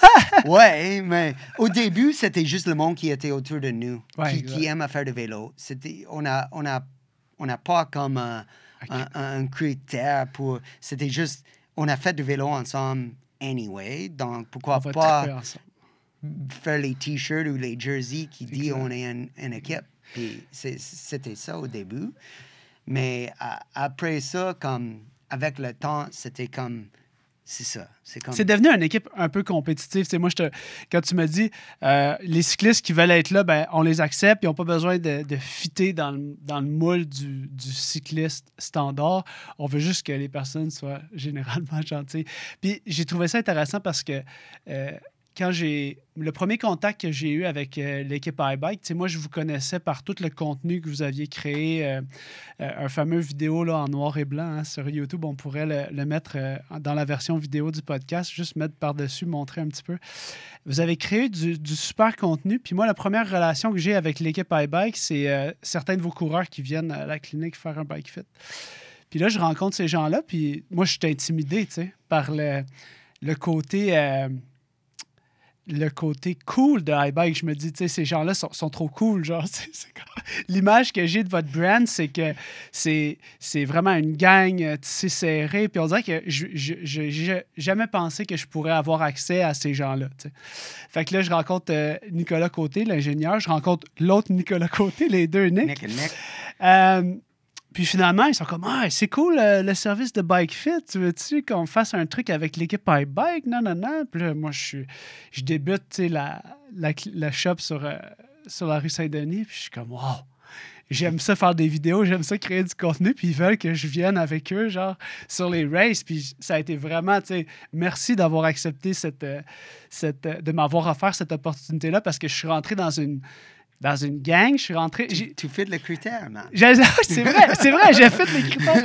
(laughs) ouais, mais au début, c'était juste le monde qui était autour de nous, Ouais, qui, aime faire du vélo. C'était, on n'a on a, on a pas comme un, un, un critère pour. C'était juste, on a fait du vélo ensemble anyway, donc pourquoi On pas faire les t-shirts ou les jerseys qui dit on est une, une équipe. Puis c'était ça au début. Mais après ça, comme avec le temps, c'était comme C'est ça. C'est comme. Devenu une équipe un peu compétitive. Tu sais, moi, je te- quand tu me dis euh, les cyclistes qui veulent être là, ben, on les accepte, ils n'ont pas besoin de, de fitter dans le, dans le moule du, du cycliste standard. On veut juste que les personnes soient généralement (laughs) gentilles. Puis j'ai trouvé ça intéressant parce que euh, quand j'ai. Le premier contact que j'ai eu avec euh, l'équipe iBike, moi, je vous connaissais par tout le contenu que vous aviez créé, euh, euh, un fameux vidéo là, en noir et blanc hein, sur YouTube. On pourrait le, mettre euh, dans la version vidéo du podcast, juste mettre par-dessus, montrer un petit peu. Vous avez créé du, super contenu. Puis moi, la première relation que j'ai avec l'équipe iBike, c'est certains de vos coureurs qui viennent à la clinique faire un bike fit. Puis là, je rencontre ces gens-là, puis moi, je suis intimidé, par le côté... le côté cool de iBike, je me dis, tu sais, ces gens-là sont, sont trop cool. Genre, (laughs) l'image que j'ai de votre brand, c'est que c'est, c'est vraiment une gang euh, tissée serrée. Puis on dirait que je j'ai jamais pensé que je pourrais avoir accès à ces gens-là. Fait que là, je rencontre euh, Nicolas Côté, l'ingénieur. Je rencontre l'autre Nicolas Côté, les deux Nick. Nick Nick. Euh, puis finalement, ils sont comme Ah, c'est cool le service de Bike Fit. Tu veux-tu qu'on fasse un truc avec l'équipe iBike? Non, non, non. Puis là, moi, je, suis- je débute la, la, la shop sur, euh, sur la rue Saint-Denis. Puis je suis comme Wow! J'aime ça faire des vidéos, j'aime ça créer du contenu, puis ils veulent que je vienne avec eux, genre, sur les races. Puis ça a été vraiment, tu sais, merci d'avoir accepté cette, euh, cette, euh, de m'avoir offert cette opportunité-là parce que je suis rentré dans une, dans une gang, je suis rentré. Tu, tu fais le critère, man. (laughs) C'est vrai, c'est vrai, j'ai fait les critères.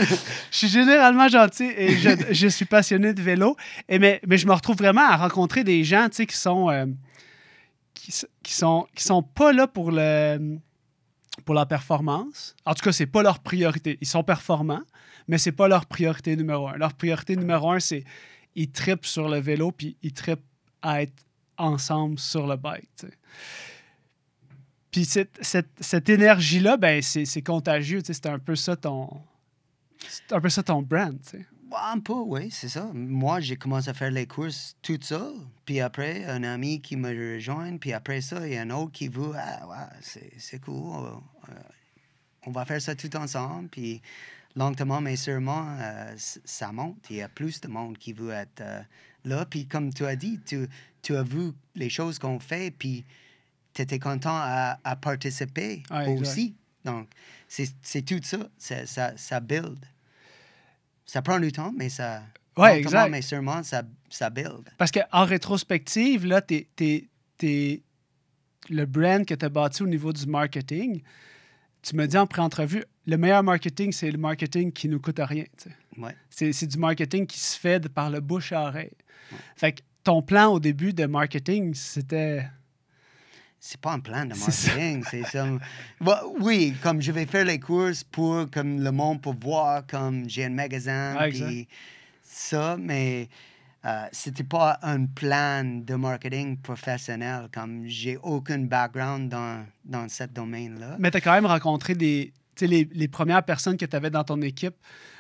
Je suis généralement gentil et je, je suis passionné de vélo. Et mais, mais je me retrouve vraiment à rencontrer des gens tu sais, qui sont, euh, qui, sont qui sont pas là pour le pour la performance. En tout cas, c'est pas leur priorité. Ils sont performants, mais c'est pas leur priorité numéro un. Leur priorité numéro un, c'est ils trippent sur le vélo puis ils trippent à être ensemble sur le bike. tu sais. Puis cette, énergie-là, ben, c'est contagieux. C'est un peu ça ton. C'est un peu ça ton brand. Ouais, un peu, oui, c'est ça. Moi, j'ai commencé à faire les courses toute seule. Puis après, un ami qui me rejoint. Puis après ça, il y a un autre qui veut, ah, ouais, c'est, cool. euh, on va faire ça tout ensemble. Puis lentement, mais sûrement, euh, ça monte. Il y a plus de monde qui veut être euh, là. Puis comme tu as dit, tu, tu as vu les choses qu'on fait. Puis tu étais content à, à participer aussi. Donc, c'est, tout ça. Ça, ça, ça build. Ça prend du temps, mais ça. Lentement, exact. mais sûrement, ça, ça build. Parce qu'en rétrospective, là, t'es, t'es- t'es- le brand que tu as bâti au niveau du marketing, tu me dis en pré-entrevue, le meilleur marketing, c'est le marketing qui nous coûte rien. Ouais. C'est, c'est du marketing qui se fait de par le bouche à oreille. Fait que ton plan au début de marketing, c'était. C'est pas un plan de marketing. C'est comme. Bah, oui, comme je vais faire les courses pour comme le monde pour voir comme j'ai un magasin. Puis ça, mais euh, c'était pas un plan de marketing professionnel. Comme j'ai aucun background dans, dans ce domaine-là. Mais tu as quand même rencontré des. Les, les premières personnes que tu avais dans ton équipe.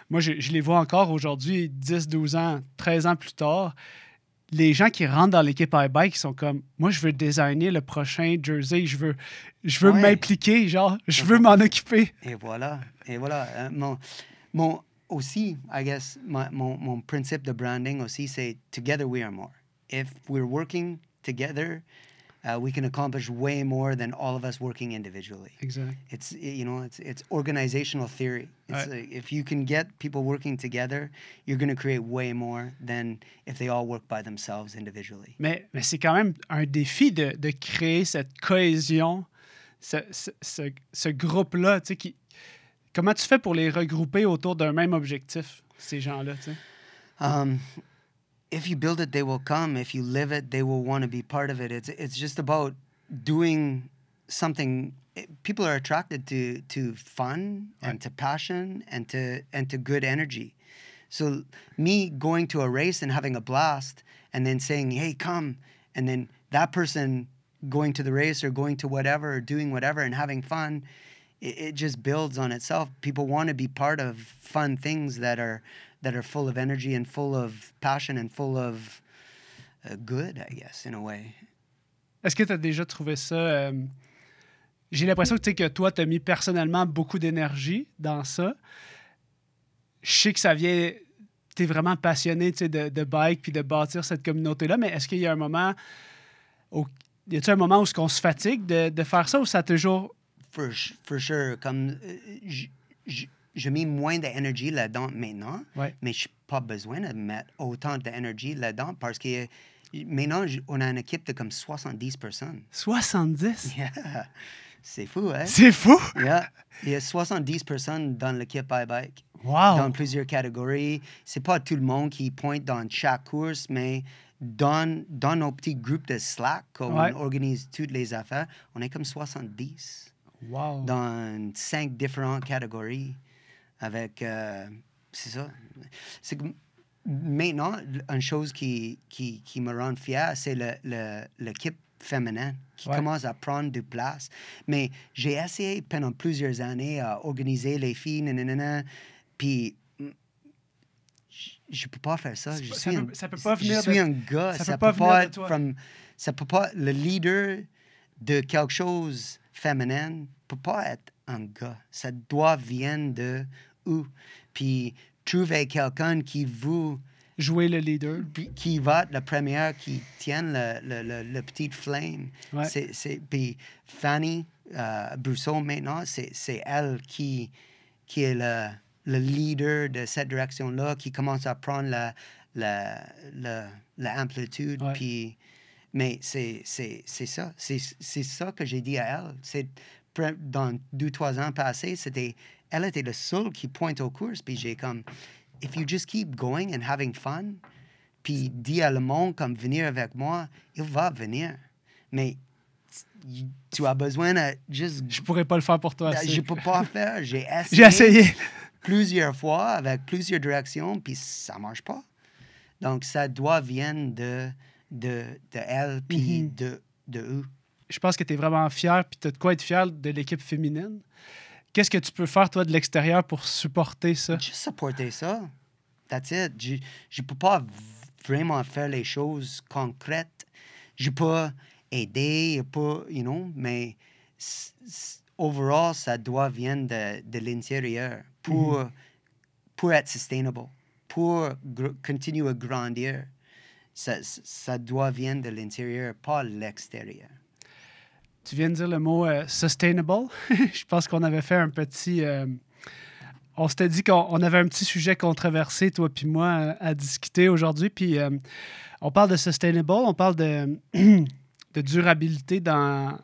Moi, je, je les vois encore aujourd'hui, 10, 12 ans, 13 ans plus tard. Les gens qui rentrent dans l'équipe iBike, sont comme Moi, je veux designer le prochain jersey, je veux, je veux Ouais. m'impliquer, genre, je veux m'en occuper. Et voilà. Et voilà. Euh, mon, mon, aussi, I guess, my- mon, mon principe de branding aussi, c'est together we are more. If we're working together, uh, we can accomplish way more than all of us working individually. Exact. It's you know it's it's organizational theory. It's Right. like if you can get people working together, you're going to create way more than if they all work by themselves individually. Mais, mais c'est quand même un défi de, de créer cette cohésion, ce, ce, ce- ce groupe-là. tu sais, Qui, comment tu fais pour les regrouper autour d'un même objectif, ces gens-là? tu sais? Um, if you build it, they will come. If you live it, they will want to be part of it. It's it's just about doing something. Eh, people are attracted to to fun and to passion and to and to good energy. So me going to a race and having a blast and then saying, "Hey, come," and then that person going to the race or going to whatever or doing whatever and having fun, it, it just builds on itself. People want to be part of fun things that are that are full of energy and full of passion and full of uh, good, I guess, in a way. Est-ce que tu as déjà trouvé ça? euh, J'ai l'impression que, que toi, tu as mis personnellement beaucoup d'énergie dans ça. Je sais que ça vient, tu es vraiment passionné tu sais, de, de bike puis de bâtir cette communauté-là, mais est-ce qu'il y a un moment où, y a-t-il un moment où on se fatigue de, de faire ça ou ça a toujours. For, for sure. Comme, euh, j- j- je mets moins d'énergie là-dedans maintenant, Ouais. mais je n'ai pas besoin de mettre autant d'énergie là-dedans parce que maintenant, on a une équipe de comme 70 personnes. 70? (laughs) Yeah. C'est fou, hein? C'est fou! Yeah. Il y a 70 personnes dans l'équipe iBike, Wow! dans plusieurs catégories. C'est pas tout le monde qui pointe dans chaque course, mais dans, dans nos petits groupes de Slack, où Ouais. on organise toutes les affaires, on est comme 70 Wow! dans cinq différentes catégories avec euh, c'est ça c'est que maintenant une chose qui, qui, qui me rend fier c'est le, le- l'équipe féminine qui Ouais. commence à prendre de place mais j'ai essayé pendant plusieurs années à organiser les filles nanana, puis je ne peux pas faire ça. Je suis ça un, peut- ça peut pas venir je suis de- un gars. ça Ça, peut pas peut venir pas de être toi. from- ça peut pas. Le leader de quelque chose féminin peut pas être un gars. Ça doit venir de où. Puis trouver quelqu'un qui vous Jouer le leader. puis qui va être la première qui tienne le, le, le, le petit flame. Ouais. C'est, puis Fanny euh, Brousseau, maintenant, c'est, elle qui, qui est le, le leader de cette direction-là, qui commence à prendre la, la, la, l'amplitude. Ouais. Puis, mais c'est, ça. C'est, ça que j'ai dit à elle. C'est, dans deux, trois ans passés, c'était, elle était le seul qui pointe aux courses. Puis j'ai comme, if you just keep going and having fun, puis dis à le monde comme venir avec moi, il va venir. Mais tu as besoin de juste. Je pourrais pas le faire pour toi. Ben, c'est- Je peux pas faire. J'ai (laughs) essayé, J'ai essayé. plusieurs fois avec plusieurs directions, puis ça marche pas. Donc ça doit venir de, de, de elle, puis Mhm. de, de eux. Je pense que tu es vraiment fier, puis tu as de quoi être fier de l'équipe féminine. Qu'est-ce que tu peux faire, toi, de l'extérieur pour supporter ça? Juste supporter ça. That's it. Je ne peux pas vraiment faire les choses concrètes. Je peux aider, je peux, you know, mais overall, ça doit venir de, de l'intérieur pour, pour être sustainable, pour continuer à grandir. Ça, ça doit venir de l'intérieur, pas l'extérieur. Tu viens de dire le mot euh, sustainable. (laughs) je pense qu'on avait fait un petit. euh, on s'était dit qu'on on avait un petit sujet controversé, toi puis moi, à discuter aujourd'hui. Puis euh, on parle de sustainable, on parle (clears throat) de, durabilité dans.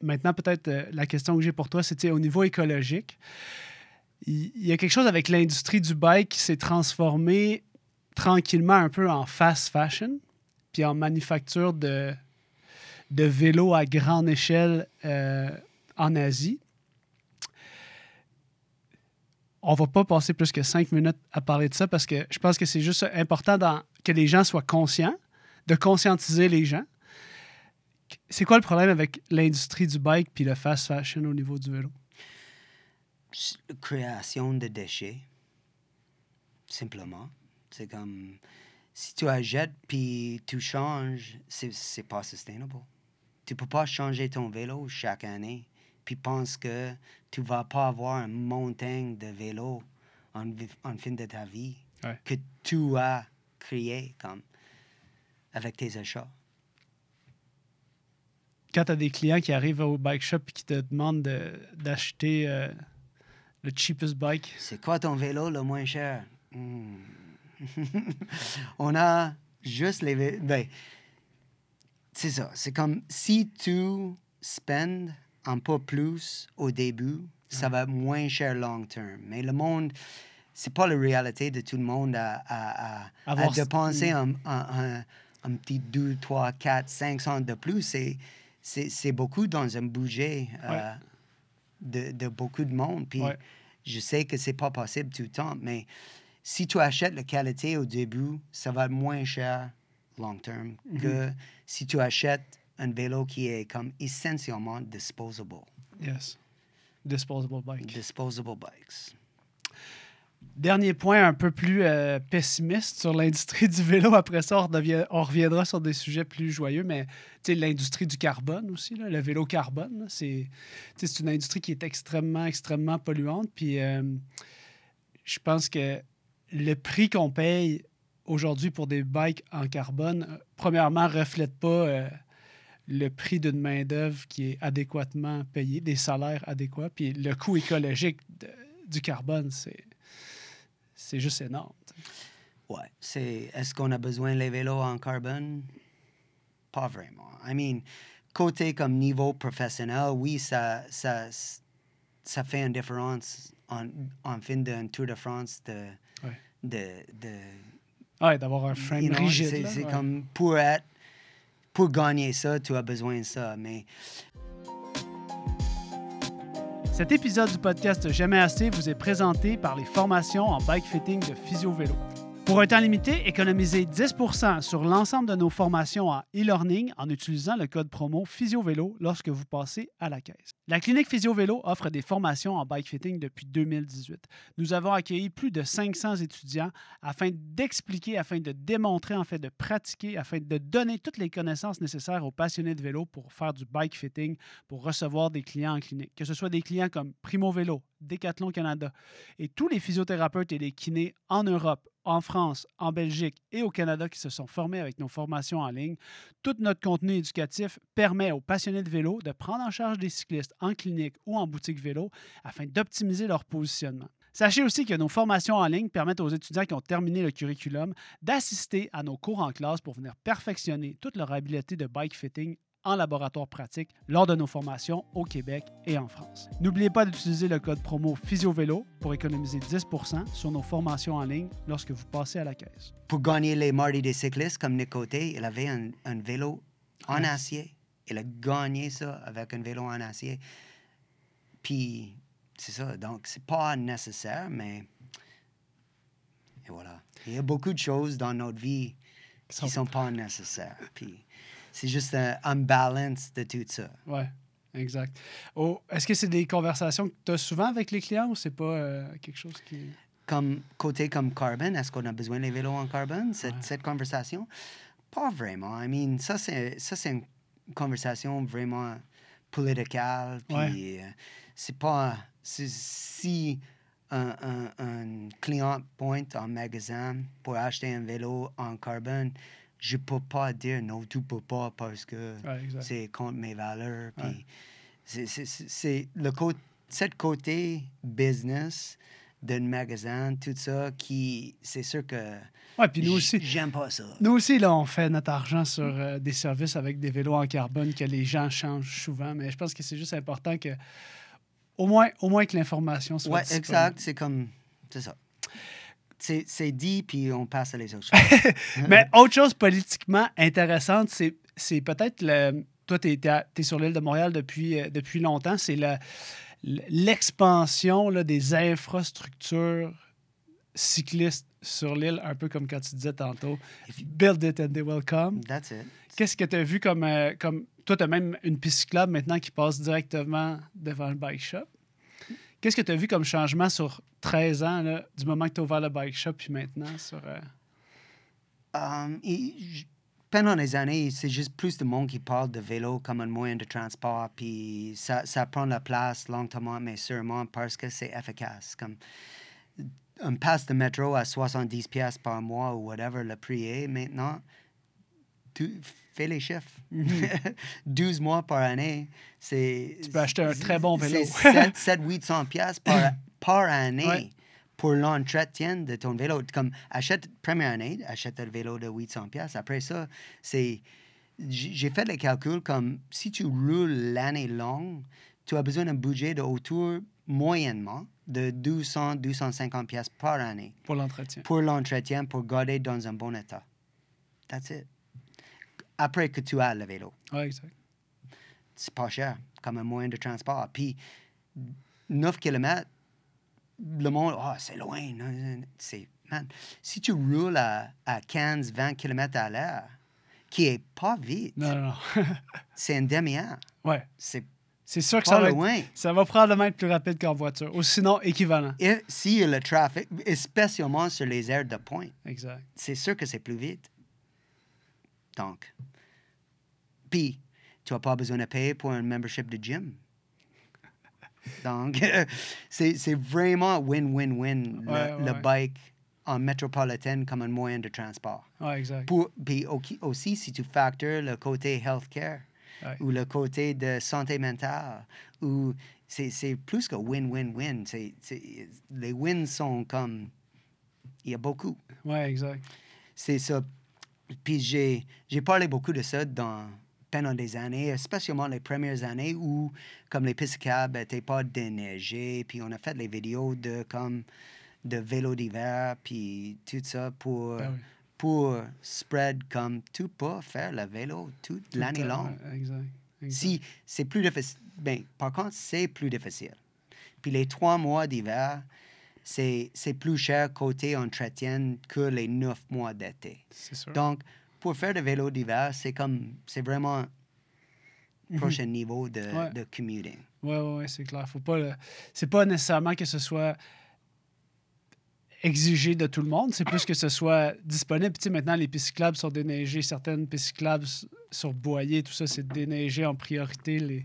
Maintenant, peut-être euh, la question que j'ai pour toi, sais, au niveau écologique. Il y a quelque chose avec l'industrie du bike qui s'est transformé tranquillement un peu en fast fashion, puis en manufacture de, de vélos à grande échelle euh, en Asie. On va pas passer plus que cinq minutes à parler de ça parce que je pense que c'est juste important que les gens soient conscients, de conscientiser les gens. C'est quoi le problème avec l'industrie du bike puis le fast fashion au niveau du vélo? création de déchets, simplement. C'est comme, si tu achètes puis tu changes, c'est pas sustainable. Tu peux pas changer ton vélo chaque année puis pense que tu vas pas avoir une montagne de vélos en, en fin de ta vie Ouais. que tu as créé comme avec tes achats. Quand tu as des clients qui arrivent au bike shop et qui te demandent de- d'acheter euh, le cheapest bike, C'est quoi ton vélo le moins cher? Hmm. (laughs) On a juste les vélos. Ben, c'est ça. C'est comme si tu spends un peu plus au début, ça va être moins cher long terme. Mais le monde, c'est pas la réalité de tout le monde à, à, à- dépenser un, un- un- un petit 2, 3, 4, 500 de plus. C'est, beaucoup dans un budget euh, de, de beaucoup de monde. Puis Ouais. je sais que c'est pas possible tout le temps, mais si tu achètes la qualité au début, ça va être moins cher long terme que si tu achètes un vélo qui est comme essentiellement disposable. yes, disposable bike. Disposable bikes. Dernier point un peu plus euh, pessimiste sur l'industrie du vélo. Après ça, on, reviendra sur des sujets plus joyeux, mais l'industrie du carbone aussi, là, le vélo carbone, c'est une industrie qui est extrêmement, extrêmement polluante. Puis euh, je pense que le prix qu'on paye aujourd'hui pour des bikes en carbone, euh, premièrement, reflète pas euh, le prix d'une main-d'œuvre qui est adéquatement payée, des salaires adéquats. Puis le coût écologique de- du carbone, c'est, c'est juste énorme. Ouais. C'est, est-ce qu'on a besoin des vélos en carbone? Pas vraiment. I mean, côté comme niveau professionnel, oui, ça, ça, ça fait une différence en, en fin d'un Tour de France de, Ouais. de, de Ouais, d'avoir un frame you know, rigide. C'est, là, c'est ouais. comme pour être, pour gagner ça, tu as besoin de ça. Mais Cet épisode du podcast Jamais assez vous est présenté par les formations en bike fitting de Physio Vélo. Pour un temps limité, économisez 10% sur l'ensemble de nos formations en e-learning en utilisant le code promo Physio Vélo lorsque vous passez à la caisse. La clinique Physio Vélo offre des formations en bike fitting depuis 2018. Nous avons accueilli plus de 500 étudiants afin d'expliquer, afin de démontrer, en fait de pratiquer, afin de donner toutes les connaissances nécessaires aux passionnés de vélo pour faire du bike fitting, pour recevoir des clients en clinique, que ce soit des clients comme Primo Vélo, Decathlon Canada et tous les physiothérapeutes et les kinés en Europe, en France, en Belgique et au Canada qui se sont formés avec nos formations en ligne. Tout notre contenu éducatif permet aux passionnés de vélo de prendre en charge des cyclistes en clinique ou en boutique vélo afin d'optimiser leur positionnement. Sachez aussi que nos formations en ligne permettent aux étudiants qui ont terminé le curriculum d'assister à nos cours en classe pour venir perfectionner toute leur habileté de bike fitting en laboratoire pratique lors de nos formations au Québec et en France. N'oubliez pas d'utiliser le code promo PhysioVélo pour économiser 10% sur nos formations en ligne lorsque vous passez à la caisse. pour gagner les mardis des cyclistes, comme Nick Côté, il avait un, un vélo en acier. Il a gagné ça avec un vélo en acier. Puis, c'est ça. Donc, c'est pas nécessaire, mais. Et voilà. Il y a beaucoup de choses dans notre vie qui Sont- sont pas nécessaires. Puis, c'est juste un, un balance de tout ça. Ouais, exact. Oh, Est-ce que c'est des conversations que tu as souvent avec les clients ou c'est pas euh, quelque chose qui. Comme côté comme carbone, est-ce qu'on a besoin des vélos en carbone, cette, Ouais. cette conversation? Pas vraiment. I mean, ça, c'est, ça, c'est une conversation vraiment politicale. Puis, Ouais. euh, c'est pas. si un, un- un client pointe en magasin pour acheter un vélo en carbone, je peux pas dire non, tu peux pas parce que Ouais, c'est contre mes valeurs. Puis c'est- le côté, cette côté business d'un magasin, tout ça, qui, c'est sûr que Ouais, puis nous aussi. j'aime pas ça. Nous aussi, là, on fait notre argent sur euh, des services avec des vélos en carbone que les gens changent souvent, mais je pense que c'est juste important que, au moins, au moins que l'information soit disponible. exact, c'est comme, c'est ça. C'est dit, puis on passe à les autres (laughs) choses. Mais autre chose politiquement intéressante, c'est, peut-être le. Toi, tu es, sur l'île de Montréal depuis, euh, depuis longtemps. C'est le- l'expansion des infrastructures cyclistes sur l'île, un peu comme quand tu disais tantôt. Build it and they will come. That's it. Qu'est-ce que tu as vu comme, euh, comme. Toi, tu as même une piste cyclable maintenant qui passe directement devant le bike shop? Qu'est-ce que tu as vu comme changement sur 13 ans, là, du moment que tu as ouvert le bike shop, puis maintenant sur. euh, Um, j- pendant les années, c'est juste plus de monde qui parle de vélo comme un moyen de transport, puis ça, prend la place lentement mais sûrement parce que c'est efficace. Comme un pass de métro à 70 pièces par mois ou whatever le prix est maintenant, fais les chiffres. (laughs) 12 mois par année, c'est... Tu peux acheter un très bon vélo. C'est (laughs) 700-800 pièces par, (coughs) par année Ouais. pour l'entretien de ton vélo. Comme achète première année, achète le vélo de 800 pièces. Après ça, c'est j'ai fait les calculs comme si tu roules l'année longue, tu as besoin d'un budget de autour moyennement de 200 250 pièces par année pour l'entretien. pour l'entretien pour garder dans un bon état. That's it. Après que tu as le vélo Oui, exact. c'est pas cher comme un moyen de transport. Puis 9 km, le monde, ah, c'est loin. C'est, man, si tu roules à, à 15, 20 km à l'heure, qui est pas vite, Non, non, non. (laughs) c'est un demi-heure. ouais. C'est C'est sûr que ça va, être- loin. ça va probablement être plus rapide qu'en voiture, ou sinon équivalent. Et si le trafic, spécialement sur les aires de pointe, Exact. c'est sûr que c'est plus vite. Donc, puis, tu n'as pas besoin de payer pour un membership de gym. (laughs) Donc, (laughs) c'est c'est vraiment win-win-win, le, Ouais, le ouais. bike en métropolitaine comme un moyen de transport. Ouais, exact. Pour, puis au- aussi, si tu factures le côté healthcare ou le côté de santé mentale, ou c'est c'est plus que win-win-win. Les wins sont comme. Il y a beaucoup. Ouais, exact. C'est ça. Puis j'ai j'ai parlé beaucoup de ça dans, pendant des années, spécialement les premières années où, comme les pistes cyclables n'étaient pas déneigées, puis on a fait les vidéos de comme de vélo d'hiver, puis tout ça pour, oui. pour spread comme tu peux faire le vélo toute Tout l'année longue. ouais, Exact. exact. Si c'est plus difficile, ben, par contre, c'est plus difficile. Puis les trois mois d'hiver, c'est c'est plus cher côté entretien que les neuf mois d'été. Donc, pour faire du vélo d'hiver, c'est comme, c'est vraiment Mhm. prochain niveau de, Ouais. de commuting. Oui, ouais, ouais, c'est clair. Faut pas le- C'est pas nécessairement que ce soit exigé de tout le monde, c'est plus que ce soit disponible. Puis, tu sais, maintenant, les pistes cyclables sont déneigées, certaines pistes cyclables s- sur Boyer, tout ça, c'est déneigé en priorité les,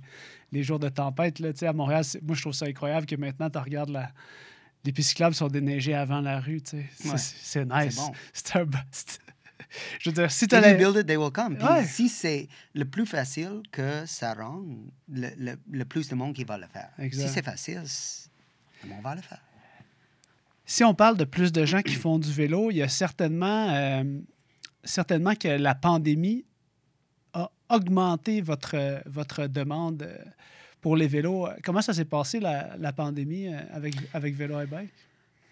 les jours de tempête. Là, Tu sais, à Montréal, moi, je trouve ça incroyable que maintenant, tu regardes la... Les pistes cyclables sont déneigées avant la rue, tu sais. C'est- Ouais. C'est nice. (laughs) C'est bon. Je veux dire, si tu you build it, they will come. Puis Ouais. si c'est le plus facile que ça rend, le, le- le plus de monde qui va le faire. Exact. Si c'est facile, le monde va le faire. Si on parle de plus de gens qui font du vélo, il y a certainement, euh, certainement que la pandémie a augmenté votre, votre demande euh, pour les vélos. Comment ça s'est passé, la, la pandémie, euh, avec, avec Vélo et Bike?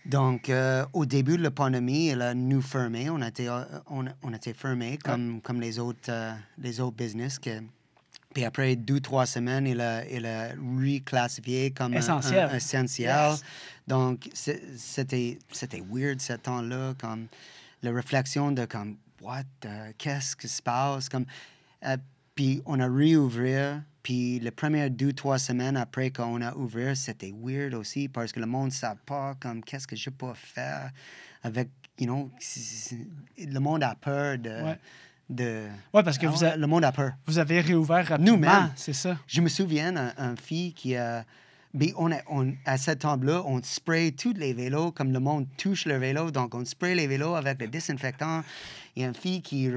Donc, euh, au début de la pandémie, elle a nous fermé. On était, euh, on, on était fermé comme, comme les, autres, euh, les autres business. Que, puis après deux, trois semaines, il a, il a reclassifié comme Essentiel. un- essentiel. Yes. Donc, c'était weird ce temps-là, comme la réflexion de comme, what, euh, qu'est-ce qui se passe? Comme, euh, puis on a réouvert, puis les premières deux, trois semaines après qu'on a ouvert, c'était weird aussi parce que le monde ne savait pas comme qu'est-ce que je peux faire avec, you know, le monde a peur de... Ouais. de Oui, parce que Ah vous, ouais, a- le monde a peur. vous avez réouvert rapidement, Nous-mêmes. c'est ça. Je me souviens un, un fille qui a. mais on a, on, à ce temps-là, on spray tous les vélos comme le monde touche le vélo. Donc, on spray les vélos avec le désinfectant. Il y a une fille qui,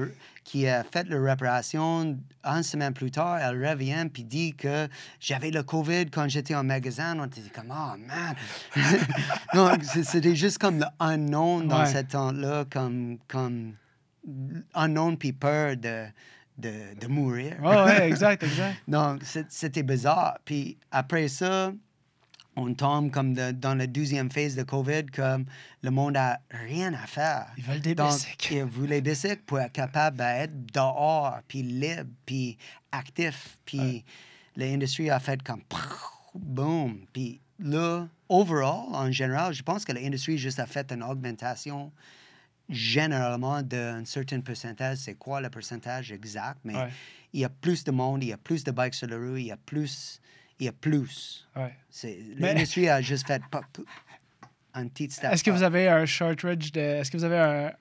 qui a fait la réparation une semaine plus tard. Elle revient puis dit que j'avais le COVID quand j'étais en magasin. On était comme, oh man. (laughs) C'est- c'était juste comme le unknown dans Ouais. ce temps-là, comme, comme unknown puis peur de, de, de mourir. Oui, oui, (laughs) exact, exact. Donc, c'était bizarre. Puis après ça, on tombe comme de- dans la deuxième phase de COVID, comme le monde a rien à faire. Ils veulent des Donc, bicycles. ils voulaient des bicycles pour être capable d'être dehors, puis libre, puis actif. Puis l'industrie a fait comme boom. Puis là, overall, en général, je pense que l'industrie juste a fait une augmentation généralement d'un certain pourcentage. C'est quoi le pourcentage exact? Mais Ouais. il y a plus de monde, il y a plus de bikes sur la rue, il y a plus. Il y a plus. Ouais. C'est- Mais- L'industrie a juste fait pas- un petit step. Est-ce que vous avez un shortage de. Est-ce que vous avez un,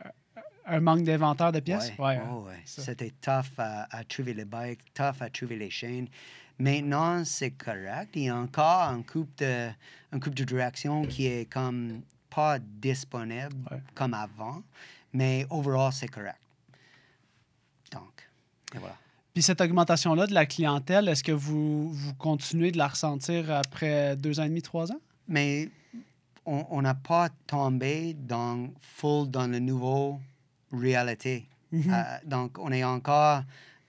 un manque d'inventaire de pièces? Ouais, hein, ouais, ouais. C'était tough à, à trouver les bikes, tough à trouver les chaînes. Maintenant, c'est correct. Il y a encore un couple de, un couple de directions qui est comme pas disponible Ouais. comme avant, mais overall, c'est correct. Donc, et voilà. Puis cette augmentation-là de la clientèle, est-ce que vous, vous continuez de la ressentir après deux ans et demi, trois ans? Mais on n'a pas tombé dans full dans le nouveau réalité. Euh, donc, on est encore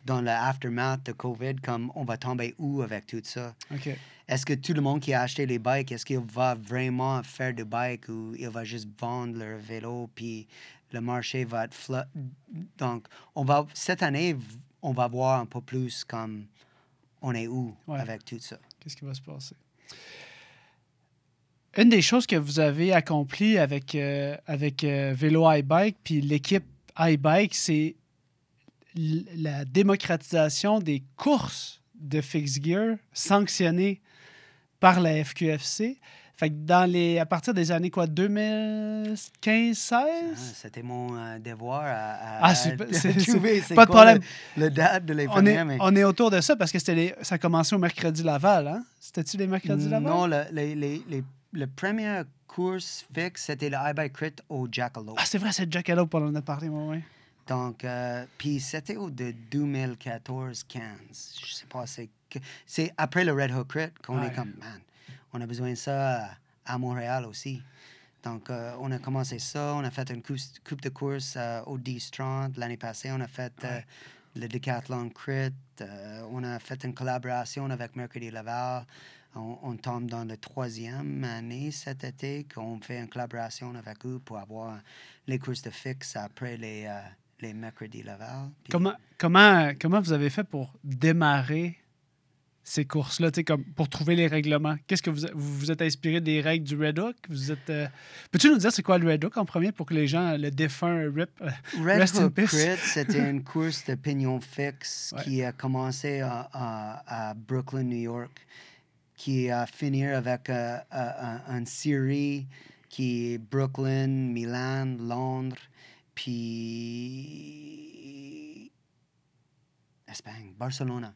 dans le aftermath de COVID, comme on va tomber où avec tout ça? OK. Est-ce que tout le monde qui a acheté les bikes, est-ce qu'il va vraiment faire du bike ou il va juste vendre leur vélo puis le marché va être? Donc, on va, cette année, on va voir un peu plus comme on est où Ouais. avec tout ça. Qu'est-ce qui va se passer? Une des choses que vous avez accompli avec, euh, avec euh, Vélo iBike puis l'équipe iBike, c'est la démocratisation des courses de fixed gear sanctionnées par la FQFC. Fait que dans les, à partir des années quoi, 2015-16? Ah, C'était mon euh, devoir à, à- Ah, c'est pas- (laughs) de problème. Le, le date de On est, mais- on est autour de ça parce que c'était les- ça a commencé au mercredi Laval, hein? C'était-tu les mercredis Laval? Non, le- les, les, les, le premier course fixe, c'était le iBike Crit au Jackalope. Ah, c'est vrai, c'est Jackalope, on en a parlé, moi, oui. Donc, euh, puis c'était au de 2014-15. Je sais pas, c'est c'est après le Red Hook Crit qu'on est comme, man, on a besoin de ça à, Montréal aussi. Donc, euh, on a commencé ça. On a fait une coupe de course euh, au D-Strand l'année passée. On a fait euh, le Decathlon Crit. On a fait une collaboration avec Mercredi Laval. On, on tombe dans la troisième année cet été qu'on fait une collaboration avec eux pour avoir les courses de fixe après les, les Mercredi Laval. Puis- Comment, comment, comment vous avez fait pour démarrer ces courses-là, comme pour trouver les règlements? Qu'est-ce que vous vous vous êtes inspiré des règles du Red Hook? Vous êtes, euh, Peux-tu nous dire c'est quoi le Red Hook en premier pour que les gens, le défunt RIP, euh, Red Rest Hook (laughs) c'était une course de pignon fixe Ouais. qui a commencé à, à- à Brooklyn, New York, qui a fini avec euh, euh, un- une série qui est Brooklyn, Milan, Londres, puis Espagne, Barcelone.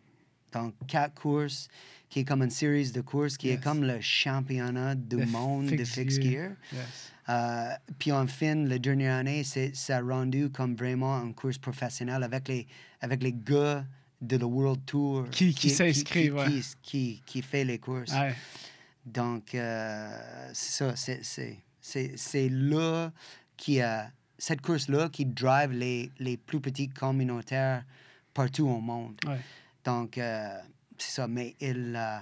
Donc, quatre courses, qui est comme une série de courses, qui Yes. est comme le championnat du De monde de fixed gear. yes. Euh, puis enfin, la dernière année, c'est, ça a rendu comme vraiment une course professionnelle avec les, avec les gars de la World Tour. Qui- qui s'inscrivent, qui, ouais. qui, qui, qui fait les courses. Ouais. Donc, euh, c'est ça, c'est, c'est, c'est, c'est là qui a, cette course-là qui drive les, les plus petits communautaires partout au monde. Ouais. Donc, euh, c'est ça, mais il, euh,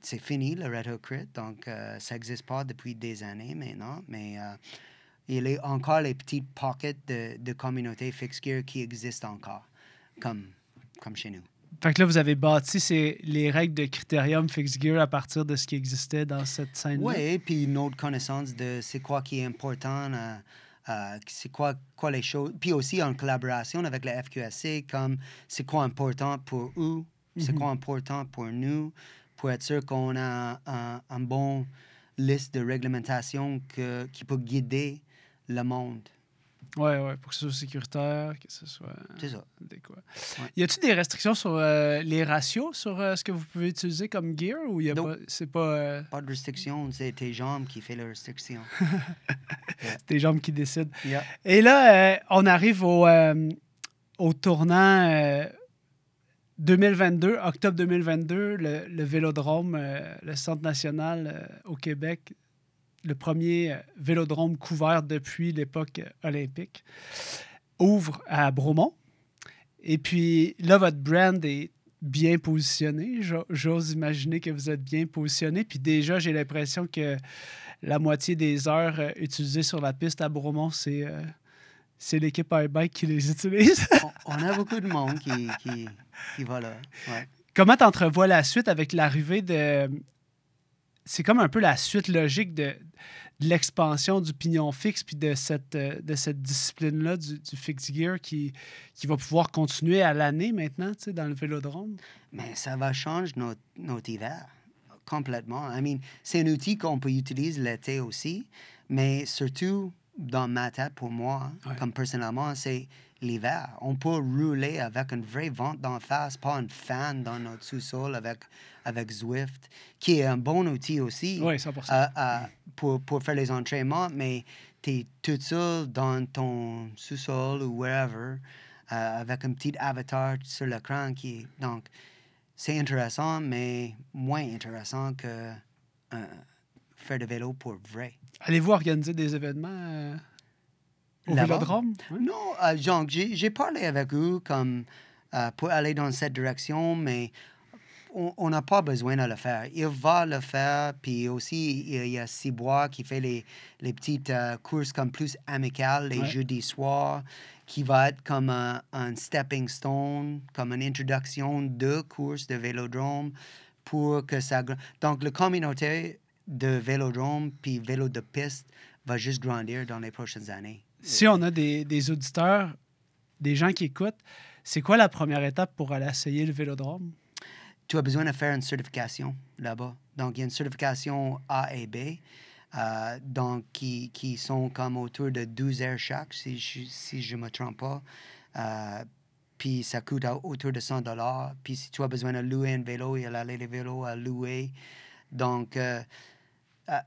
c'est fini, le Red Hook Crit. Donc, euh, ça n'existe pas depuis des années maintenant, mais il y a encore les petites pockets de, de communautés fixed gear qui existent encore, comme, comme chez nous. Fait que là, vous avez bâti ces- les règles de Critérium Fixed Gear à partir de ce qui existait dans cette scène-là? Oui, puis une autre connaissance de c'est quoi qui est important, euh, c'est quoi, quoi les choses? Puis aussi en collaboration avec la FQSC, comme c'est quoi important pour eux, c'est quoi important pour nous, pour être sûr qu'on a un, un bon liste de réglementation que, qui peut guider le monde. Ouais, ouais, pour que ce soit sécuritaire, que ce soit C'est ça. adéquat. Ouais. Y a-t-il des restrictions sur euh, les ratios sur euh, ce que vous pouvez utiliser comme gear ou y a Non. pas, c'est pas euh, Pas de restriction, c'est tes jambes qui fait la restriction. (laughs) tes jambes qui décident? Yeah. Et là, on arrive au, au tournant euh, 2022, octobre 2022, le, le Vélodrome, le Centre national au Québec, le premier euh, vélodrome couvert depuis l'époque euh, olympique, ouvre à Bromont. Et puis là, votre brand est bien positionné. Jo- J'ose imaginer que vous êtes bien positionné. Puis déjà, j'ai l'impression que la moitié des heures euh, utilisées sur la piste à Bromont, c'est euh, c'est l'équipe iBike qui les utilise. on, on a beaucoup de monde qui, qui, qui va là. Ouais. Comment tu entrevois la suite avec l'arrivée de. C'est comme un peu la suite logique de, de l'expansion du pignon fixe puis de cette, euh, de cette discipline-là du, du fixed gear qui, qui va pouvoir continuer à l'année maintenant, tu sais, dans le vélodrome? Mais ça va changer notre, notre hiver complètement. I mean, c'est un outil qu'on peut utiliser l'été aussi, mais surtout dans ma tête, pour moi, Ouais. comme personnellement, c'est l'hiver. On peut rouler avec une vraie vente d'en face, pas une fan dans notre sous-sol avec, avec Zwift, qui est un bon outil aussi Oui, 100 euh, euh, pour, pour faire les entraînements, mais tu es tout seul dans ton sous-sol ou wherever, euh, avec un petit avatar sur l'écran qui Donc, c'est intéressant, mais moins intéressant que euh, faire de vélo pour vrai. Allez-vous organiser des événements au vélodrome? Ouais. Non, euh, genre, j'ai parlé avec eux comme euh, pour aller dans cette direction, mais on n'a pas besoin de le faire. Il va le faire, puis aussi, il y a- Cibois qui fait les, les petites euh, courses comme plus amicales les Ouais. jeudis soirs, qui va être comme un, un stepping stone, comme une introduction de courses de vélodrome pour que ça... Donc, la communauté de vélodrome puis vélo de piste va juste grandir dans les prochaines années. Si on a des, auditeurs, des gens qui écoutent, c'est quoi la première étape pour aller essayer le vélodrome? tu as besoin de faire une certification là-bas. Donc, il y a une certification A et B, euh, donc qui, qui sont comme autour de 12 heures chaque, si je je me trompe pas. Euh, puis ça coûte autour de 100 dollars. Puis si tu as besoin de louer un vélo, il y a les vélos à louer. Donc, euh,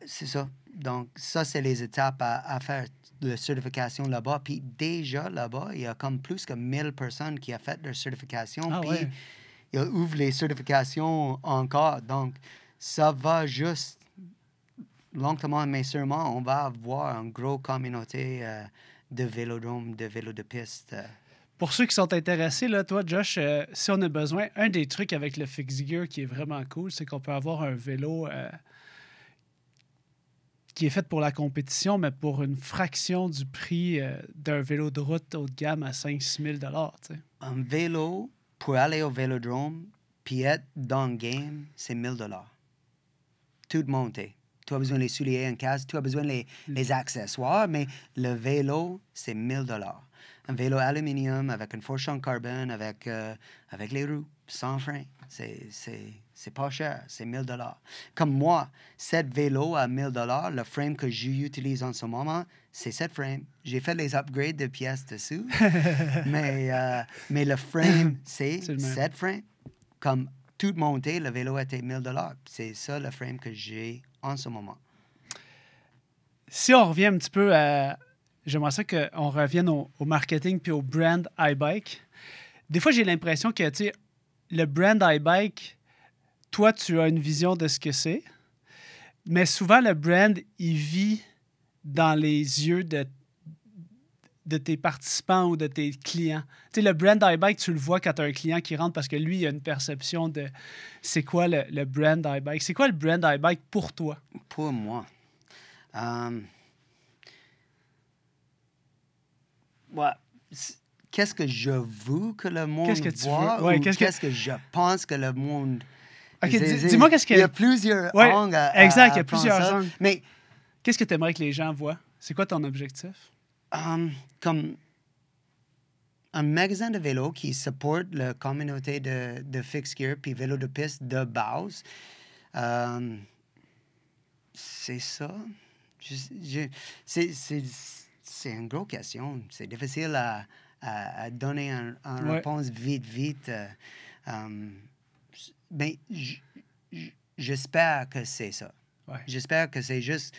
c'est ça. Donc, ça, c'est les étapes à, à faire certification là-bas. Puis déjà, là-bas, il y a comme plus que 1000 personnes qui ont fait leur certification. Ah puis ouais. ils ouvrent les certifications encore. Donc, ça va juste lentement, mais sûrement, on va avoir une grosse communauté euh, de vélodromes, de vélos de piste. euh. Pour ceux qui sont intéressés, là, toi, Josh, euh, si on a besoin, un des trucs avec le Fix Gear qui est vraiment cool, c'est qu'on peut avoir un vélo qui est fait pour la compétition, mais pour une fraction du prix euh, d'un vélo de route haut de gamme à 5-6 000 tu sais. Un vélo, pour aller au vélodrome, puis être dans le game, c'est 1000 dollars. Tout monté. Tu as besoin des souliers, un casque, tu as besoin des les accessoires, mais le vélo, c'est 1000 dollars. Un vélo aluminium avec une fourche en carbone, avec, euh, avec les roues, sans frein. C'est, c'est, pas cher, c'est 1000 dollars. Comme moi, cette vélo à 1000 dollars, le frame que j'utilise en ce moment, c'est cette frame. J'ai fait les upgrades de pièces dessous, (laughs) mais, euh, mais le frame, c'est cette frame. Comme tout monté, le vélo était 1000 dollars. C'est ça le frame que j'ai en ce moment. Si on revient un petit peu à. J'aimerais ça qu'on revienne au, au marketing puis au brand iBike. Des fois, j'ai l'impression que, tu sais, le brand iBike, toi, tu as une vision de ce que c'est, mais souvent, le brand, il vit dans les yeux de, de tes participants ou de tes clients. Tu sais, le brand iBike, tu le vois quand tu as un client qui rentre parce que lui, il a une perception de c'est quoi le, le brand iBike. C'est quoi le brand iBike pour toi? Pour moi, euh, ouais, qu'est-ce que je veux que le monde Qu'est-ce que tu voit veux? Ouais, ou qu'est-ce qu'est-ce que- que... je pense que le monde... Ok, C'est- dis- c'est- dis-moi qu'est-ce que- Il y a plusieurs Ouais, angles à, à- exact, il y a plusieurs angles. Mais Qu'est-ce que tu aimerais que les gens voient? C'est quoi ton objectif? euh, comme un magasin de vélo qui supporte la communauté de, de fixed gear puis vélo de piste de base, euh, c'est ça. C'est, une grosse question. C'est difficile à, à, à donner une un Ouais. réponse vite, vite. euh, euh, j- j'espère que c'est ça. Ouais. J'espère que c'est juste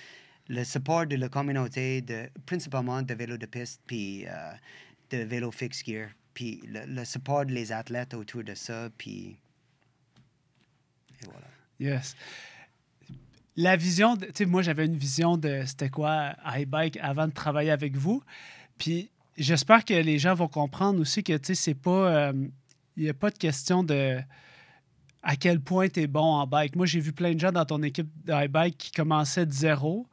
le support de la communauté, de, principalement de vélo de piste, puis euh, de vélo fixed gear, puis le, le support des athlètes autour de ça, puis... Et voilà. Yes. La vision, tu sais, moi, j'avais une vision de c'était quoi iBike avant de travailler avec vous. Puis j'espère que les gens vont comprendre aussi que, tu sais, c'est pas. euh, Il n'y a pas de question de à quel point tu es bon en bike. Moi, j'ai vu plein de gens dans ton équipe d'iBike qui commençaient de zéro.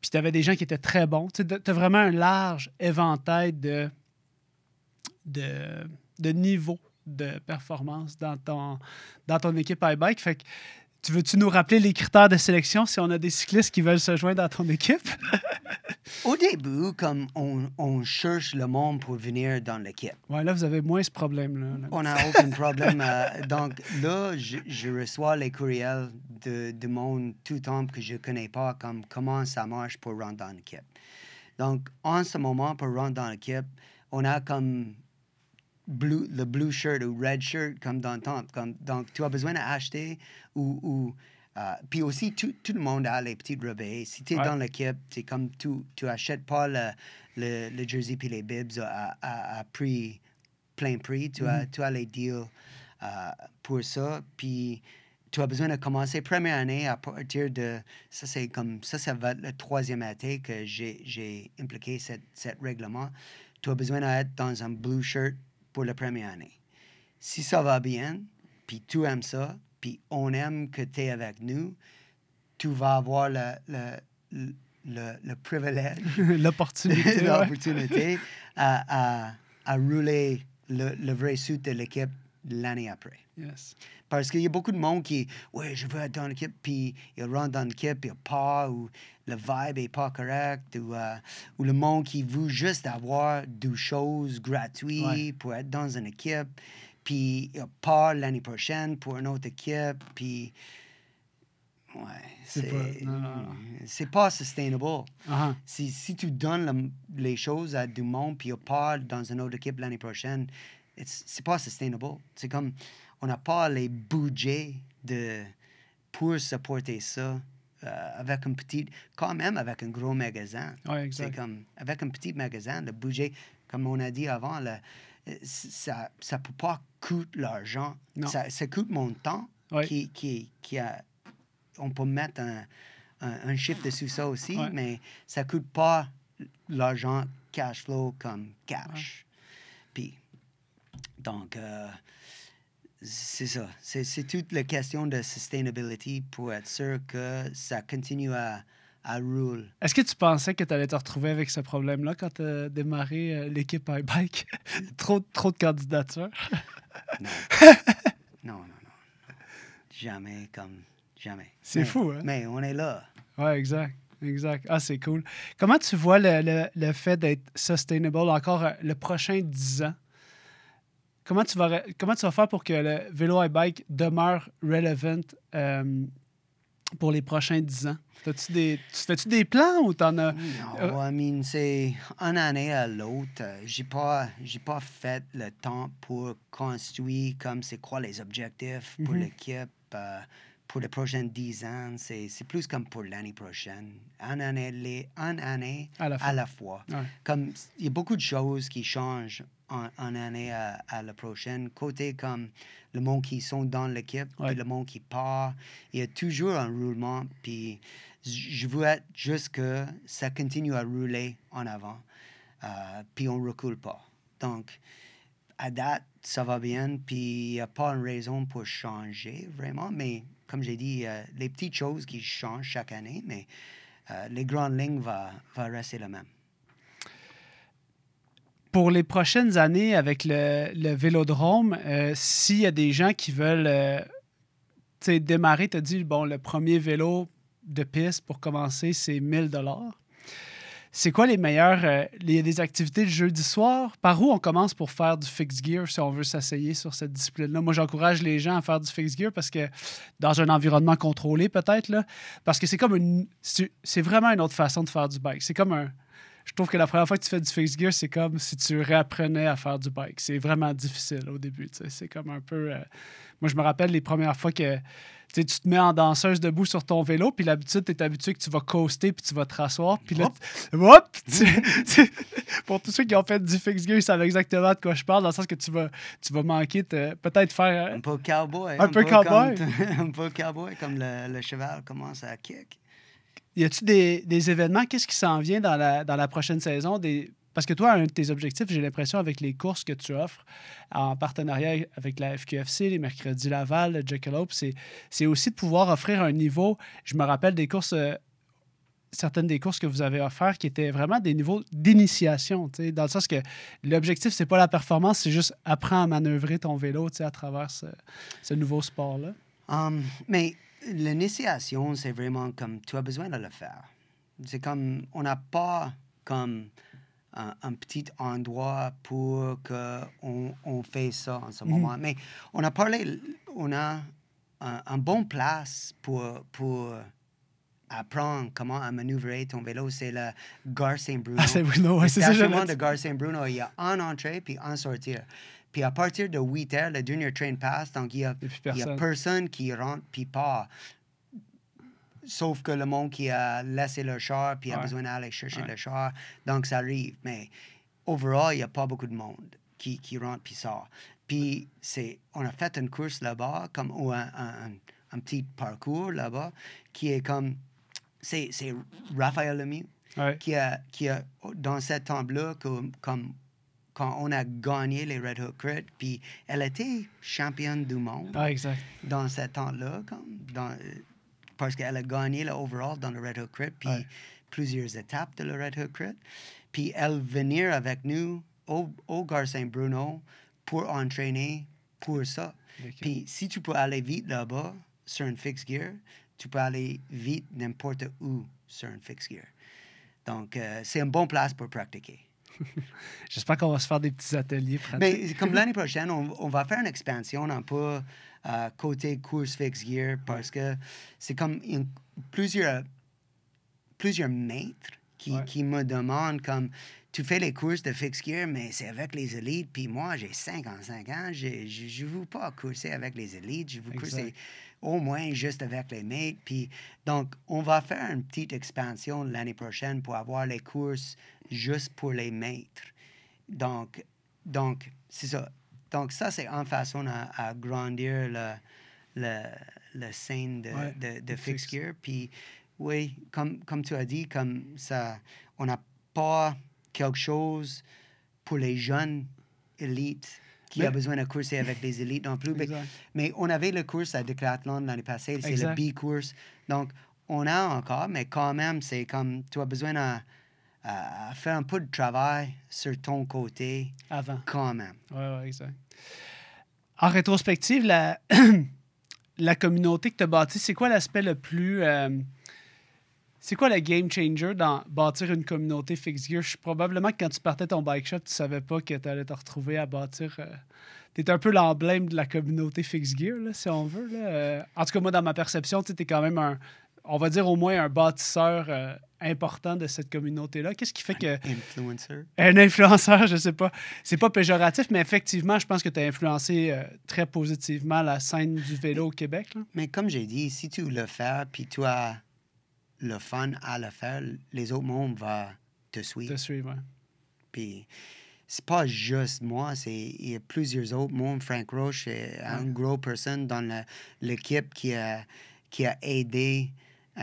Puis tu avais des gens qui étaient très bons. Tu as vraiment un large éventail de, de, de niveaux de performance dans ton, dans ton équipe iBike. Fait que tu veux-tu nous rappeler les critères de sélection si on a des cyclistes qui veulent se joindre dans ton équipe? Au début, comme on, on cherche le monde pour venir dans l'équipe, Ouais, là, vous avez moins ce problème-là. là. on n'a aucun problème. euh, donc là, je, je reçois les courriels de, de monde tout le temps que je ne connais pas, comme comment ça marche pour rentrer dans l'équipe. Donc, en ce moment, pour rentrer dans l'équipe, on a comme blue, le blue shirt ou red shirt comme dans le temps. Comme, donc, tu as besoin d'acheter ou... ou euh, puis aussi, tout, tout le monde a les petites rebelles. Si tu es Ouais. dans l'équipe, c'est comme tu n'achètes pas le, le, le jersey puis les bibs à, à, à prix, plein prix. Tu, as, tu as les deals euh, pour ça. Puis tu as besoin de commencer première année à partir de... Ça, c'est comme... Ça, ça va être le troisième été que j'ai impliqué cette, cette règlement. Tu as besoin d'être dans un blue shirt pour la première année. Si ça va bien, puis tu aimes ça, puis on aime que tu es avec nous, tu vas avoir le, le, le, le- privilège (laughs) L'opportunité. (laughs) ouais. à, à, à rouler le, le vrai suit de l'équipe l'année après. Yes. Parce qu'il y a beaucoup de monde qui, ouais, je veux être dans l'équipe, puis il rentre dans l'équipe, il n'y a pas, ou le vibe n'est pas correct, ou, euh, ou le monde qui veut juste avoir des choses gratuites Ouais. pour être dans une équipe, puis il part l'année prochaine pour une autre équipe, puis. Ouais, C'est pas- pas sustainable. Ah, Si, si tu donnes le- les choses à du monde puis il part dans une autre équipe l'année prochaine, c'est pas sustainable. C'est comme, on n'a pas les budgets de, pour supporter ça euh, avec un petit, quand même avec un gros magasin. Ouais, C'est comme, avec un petit magasin, le budget, comme on a dit avant, le- euh, ça ne peut pas coûter l'argent. Ça, ça coûte mon temps Ouais. qui, qui, qui a, on peut mettre un, un, un chiffre dessus ça aussi, Ouais. mais ça ne coûte pas l'argent cash flow comme cash. Puis, donc, euh, c'est ça. C'est toute la question de sustainability pour être sûr que ça continue à, à rouler. Est-ce que tu pensais que tu allais te retrouver avec ce problème-là quand tu as démarré euh, l'équipe iBike? (laughs) trop, trop de candidatures. (laughs) Non. (laughs) non, non, non. Jamais comme jamais. C'est fou, hein? Mais on est là. Oui, exact. Exact. Ah, c'est cool. Comment tu vois le, le- le fait d'être sustainable encore euh, le prochain 10 ans? Comment tu, vas, comment tu vas faire pour que le vélo e-bike demeure relevant euh, pour les prochains 10 ans? T'as-tu des, tu fais-tu des plans ou t'en as. Non, I mean, c'est une année à l'autre. Euh, J'ai pas, j'ai pas fait le temps pour construire comme c'est quoi les objectifs pour Mhm. l'équipe euh, pour les prochaines 10 ans. C'est, c'est plus comme pour l'année prochaine. Une année, les, une année À la fois. à la fois. Ouais. Comme il y a beaucoup de choses qui changent en, en année à, à la prochaine. Côté comme le monde qui sont dans l'équipe, Ouais. puis le monde qui part, il y a toujours un roulement. Puis je veux être juste que ça continue à rouler en avant, euh, puis on recule pas. Donc, à date, ça va bien, puis il n'y a pas une raison pour changer vraiment, mais comme j'ai dit, euh, les petites choses qui changent chaque année, mais euh, les grandes lignes vont va rester les mêmes. Pour les prochaines années avec le, le vélodrome, euh, s'il y a des gens qui veulent euh, démarrer, tu as dit, bon, le premier vélo de piste pour commencer, c'est 1000 C'est quoi les meilleurs. euh, il y a des activités le jeudi soir? Par où on commence pour faire du fixed gear si on veut s'essayer sur cette discipline-là? Moi, j'encourage les gens à faire du fixed gear parce que dans un environnement contrôlé, peut-être, parce que c'est comme une. C'est vraiment une autre façon de faire du bike. C'est comme un. Je trouve que la première fois que tu fais du fixed gear, c'est comme si tu réapprenais à faire du bike. C'est vraiment difficile au début. C'est comme un peu. euh, Moi, je me rappelle les premières fois que tu te mets en danseuse debout sur ton vélo, puis l'habitude, tu es habitué que tu vas coaster, puis tu vas te rasseoir, puis là, hop, (laughs) tu- pour tous ceux qui ont fait du fixed gear, ils savent exactement de quoi je parle, dans le sens que tu vas, tu vas manquer, de- peut-être faire. Un peu cowboy. Un peu cowboy. Comme, (laughs) un peu cowboy, comme le, le cheval commence à kick. Y a-tu des, des événements? Qu'est-ce qui s'en vient dans la, dans la prochaine saison? Parce que toi, un de tes objectifs, j'ai l'impression, avec les courses que tu offres en partenariat avec la FQFC, les mercredis Laval, le Jackalope, c'est, aussi de pouvoir offrir un niveau. Je me rappelle des courses, euh, certaines des courses que vous avez offertes qui étaient vraiment des niveaux d'initiation, dans le sens que l'objectif, c'est pas la performance, c'est juste apprendre à manœuvrer ton vélo à travers ce, ce nouveau sport-là. Um, mais l'initiation, c'est vraiment comme tu as besoin de le faire. C'est comme on n'a pas comme un, un petit endroit pour que on, on fait ça en ce Mhm. moment. Mais on a parlé, on a un, un bon place pour, pour apprendre comment à manœuvrer ton vélo. C'est le Gare Saint-Bruno. Ah, c'est Bruno, ouais, Le c'est ça, dire. de Gare Saint-Bruno, il y a un entrée puis un sortir. Puis à partir de 8 heures, le dernier train passe, donc il y a, a personne. qui rentre puis part. Sauf que le monde qui a laissé le char puis a besoin d'aller chercher Ouais. le char, donc ça arrive. Mais overall, il n'y a pas beaucoup de monde qui, qui rentre puis sort. Puis c'est, on a fait une course là-bas, comme ou un, un- un- petit parcours là-bas, qui est comme, c'est, c'est Raphaël Lemieux Ouais. qui a, qui a dans cette comme, comme quand on a gagné les Red Hook Crit, puis elle était championne du monde Ah, exact. dans ce temps-là, parce qu'elle a gagné le overall dans le Red Hook Crit, puis Ouais. plusieurs étapes de le Red Hook Crit. Puis elle venir avec nous au, au Gare Saint-Bruno pour entraîner pour ça. Puis si tu peux aller vite là-bas sur un fixed gear, tu peux aller vite n'importe où sur un fixed gear. Donc, euh, c'est une bonne place pour pratiquer. (laughs) J'espère qu'on va se faire des petits ateliers. Mais comme l'année prochaine, on, on va faire une expansion un peu euh, côté course fixed gear parce que c'est comme une- plusieurs, plusieurs maîtres qui, Ouais. qui me demandent comme tu fais les courses de fixed gear, mais c'est avec les élites. Puis moi, j'ai 55 ans, je ne veux pas courser avec les élites, je veux courser au moins juste avec les mates. Puis, donc, on va faire une petite expansion l'année prochaine pour avoir les courses juste pour les maîtres. Donc, donc c'est ça. Donc, ça, c'est une façon à, à grandir le, le, le scène de, Ouais, de, de fixed gear. Puis, oui, comme, comme tu as dit, comme ça, on n'a pas quelque chose pour les jeunes élites qui Mais- a besoin de courser avec des élites non plus. Mais- on avait le course à Decathlon l'année passée, c'est le. B-course. Donc, on a encore, mais quand même, c'est comme tu as besoin de à- faire un peu de travail sur ton côté Avant. quand même. Oui, oui, exact. En rétrospective, la, (clears throat) la communauté que tu as bâtie, c'est quoi l'aspect le plus. euh, c'est quoi le game changer dans bâtir une communauté fixed gear? Je suis probablement que quand tu partais ton bike shop, tu savais pas que tu allais te retrouver à bâtir. tu es un peu l'emblème de la communauté fixed gear, là, si on veut. là. Euh, en tout cas, moi, dans ma perception, tu es quand même un, on va dire au moins un bâtisseur euh, important de cette communauté-là. Qu'est-ce qui fait que. Influencer. Un influenceur, je sais pas. C'est pas péjoratif, mais effectivement, je pense que tu as influencé euh, très positivement la scène du vélo au Québec. là. Mais comme j'ai dit, si tu le fais puis as le fun à le faire, les autres mondes vont te suivre. De suivre. ouais. Puis c'est pas juste moi, c'est il y a plusieurs autres. Moi, Frank Roche, est une grosse personne dans l'équipe qui a, qui a aidé euh,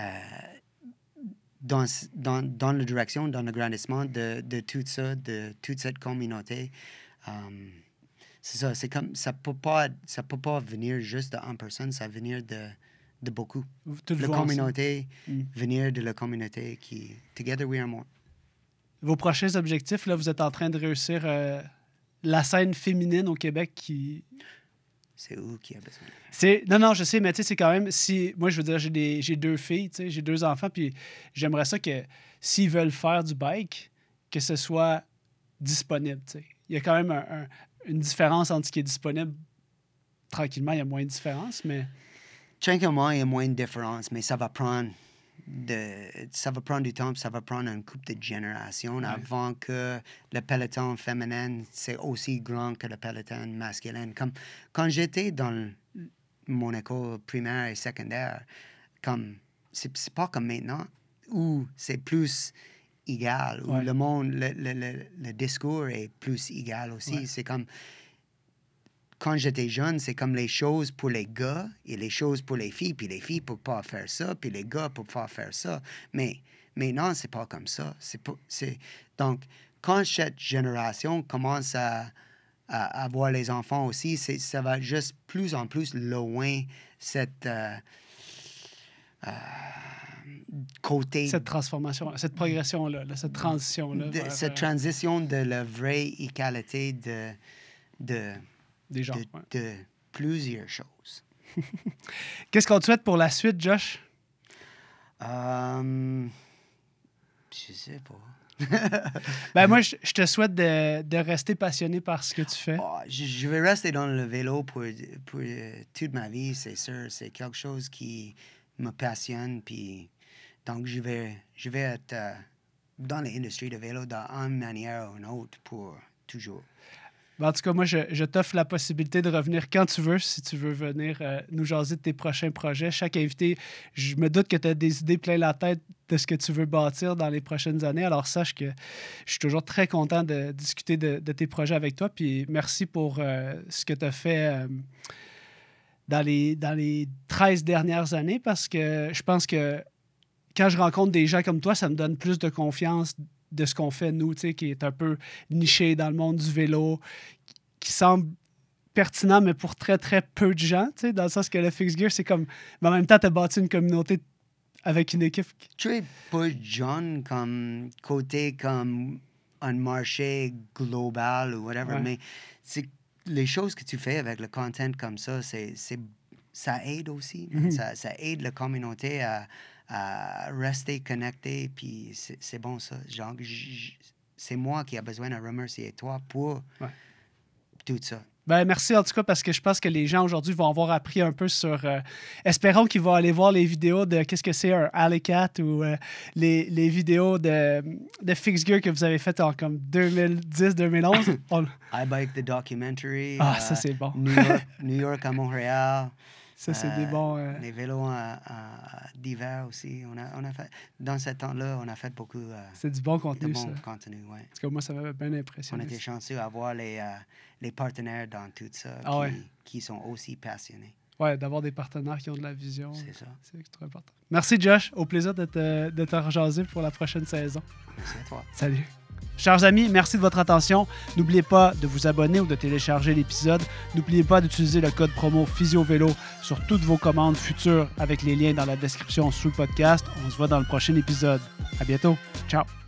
dans, dans, dans la direction, dans le grandissement de, de tout ça, de toute cette communauté. Um, c'est ça, c'est comme ça peut pas ça peut pas venir juste d'une personne, ça va venir de, de beaucoup. Tout La communauté, Mm. venir de la communauté qui Together we are more. Vos prochains objectifs, là, vous êtes en train de réussir euh, la scène féminine au Québec qui. C'est où qui a besoin? C'est... Non, non, je sais, mais tu sais, c'est quand même. Si... Moi, je veux dire, j'ai, des... j'ai deux filles, tu sais, j'ai deux enfants, puis j'aimerais ça que s'ils veulent faire du bike, que ce soit disponible. tu sais. Il y a quand même un- un- une différence entre ce qui est disponible. Tranquillement, il y a moins de différence, mais. Tranquillement, il y a moins de différence, mais ça va prendre de, ça va prendre du temps, ça va prendre une couple de générations avant que le peloton féminin c'est aussi grand que le peloton masculin. Comme quand j'étais dans mon école primaire et secondaire, comme c'est c'est pas comme maintenant où c'est plus égal, où Ouais. le monde, le, le, le, le discours est plus égal aussi. Ouais. C'est comme quand j'étais jeune, c'est comme les choses pour les gars et les choses pour les filles, puis les filles ne peuvent pas faire ça, puis les gars ne peuvent pas faire ça. Mais maintenant, c'est pas comme ça. C'est c'est, donc, quand cette génération commence à, à avoir les enfants aussi, c'est, ça va juste plus en plus loin cette euh, euh, côté Cette transformation, cette progression-là, là, cette transition-là. de- vers, cette euh, transition de la vraie égalité de, de, des genres. de, ouais. de plusieurs choses. (laughs) Qu'est-ce qu'on te souhaite pour la suite, Josh? Euh, je sais pas. (laughs) Ben moi, je, je te souhaite de, de rester passionné par ce que tu fais. Oh, je, je vais rester dans le vélo pour, pour toute ma vie, c'est sûr. C'est quelque chose qui me passionne. Puis, donc, je vais, je vais être euh, dans l'industrie de vélo d'une manière ou une autre pour toujours. Ben, en tout cas, moi, je, t'offre la possibilité de revenir quand tu veux, si tu veux venir euh, nous jaser de tes prochains projets. Chaque invité, je me doute que tu as des idées plein la tête de ce que tu veux bâtir dans les prochaines années. Alors, sache que je suis toujours très content de discuter de, de tes projets avec toi. Puis merci pour euh, ce que tu as fait euh, dans, les, dans les 13 dernières années parce que je pense que quand je rencontre des gens comme toi, ça me donne plus de confiance de ce qu'on fait, nous, qui est un peu niché dans le monde du vélo, qui semble pertinent, mais pour très, très peu de gens, dans le sens que le fixed gear, c'est comme... Mais en même temps, tu as bâti une communauté avec une équipe... qui- Tu es pas jeune comme côté comme un marché global ou whatever, Ouais. mais c'est les choses que tu fais avec le content comme ça, c'est, c'est ça aide aussi. man. Mhm. ça, ça aide la communauté à, à rester connecté, puis c'est, bon ça. C'est moi qui a besoin de remercier toi pour Ouais. tout ça. Ben, merci en tout cas parce que je pense que les gens aujourd'hui vont avoir appris un peu sur. euh, espérons qu'ils vont aller voir les vidéos de qu'est-ce que c'est un Alley Cat ou euh, les, les vidéos de, de Fixed Gear que vous avez faites en comme 2010-2011. On- (laughs) I Bike the documentary. Ah, euh, ça c'est bon. New York, (laughs) New York à Montréal. Ça, c'est des Euh, bons. euh, Les vélos euh, d'hiver aussi. On a, on a fait, dans ce temps-là, on a fait beaucoup euh, c'est du bon contenu, bon ça. contenu. Ouais. Parce que moi, ça m'avait bien On impressionné. était chanceux d'avoir les, les partenaires dans tout ça Ah qui, ouais. qui sont aussi passionnés. Ouais, d'avoir des partenaires qui ont de la vision. C'est ça. C'est trop important. Merci, Josh. Au plaisir de te, de te rejaser pour la prochaine saison. Merci à toi. Salut. Chers amis, merci de votre attention. N'oubliez pas de vous abonner ou de télécharger l'épisode. N'oubliez pas d'utiliser le code promo PhysioVélo sur toutes vos commandes futures avec les liens dans la description sous le podcast. On se voit dans le prochain épisode. À bientôt. Ciao.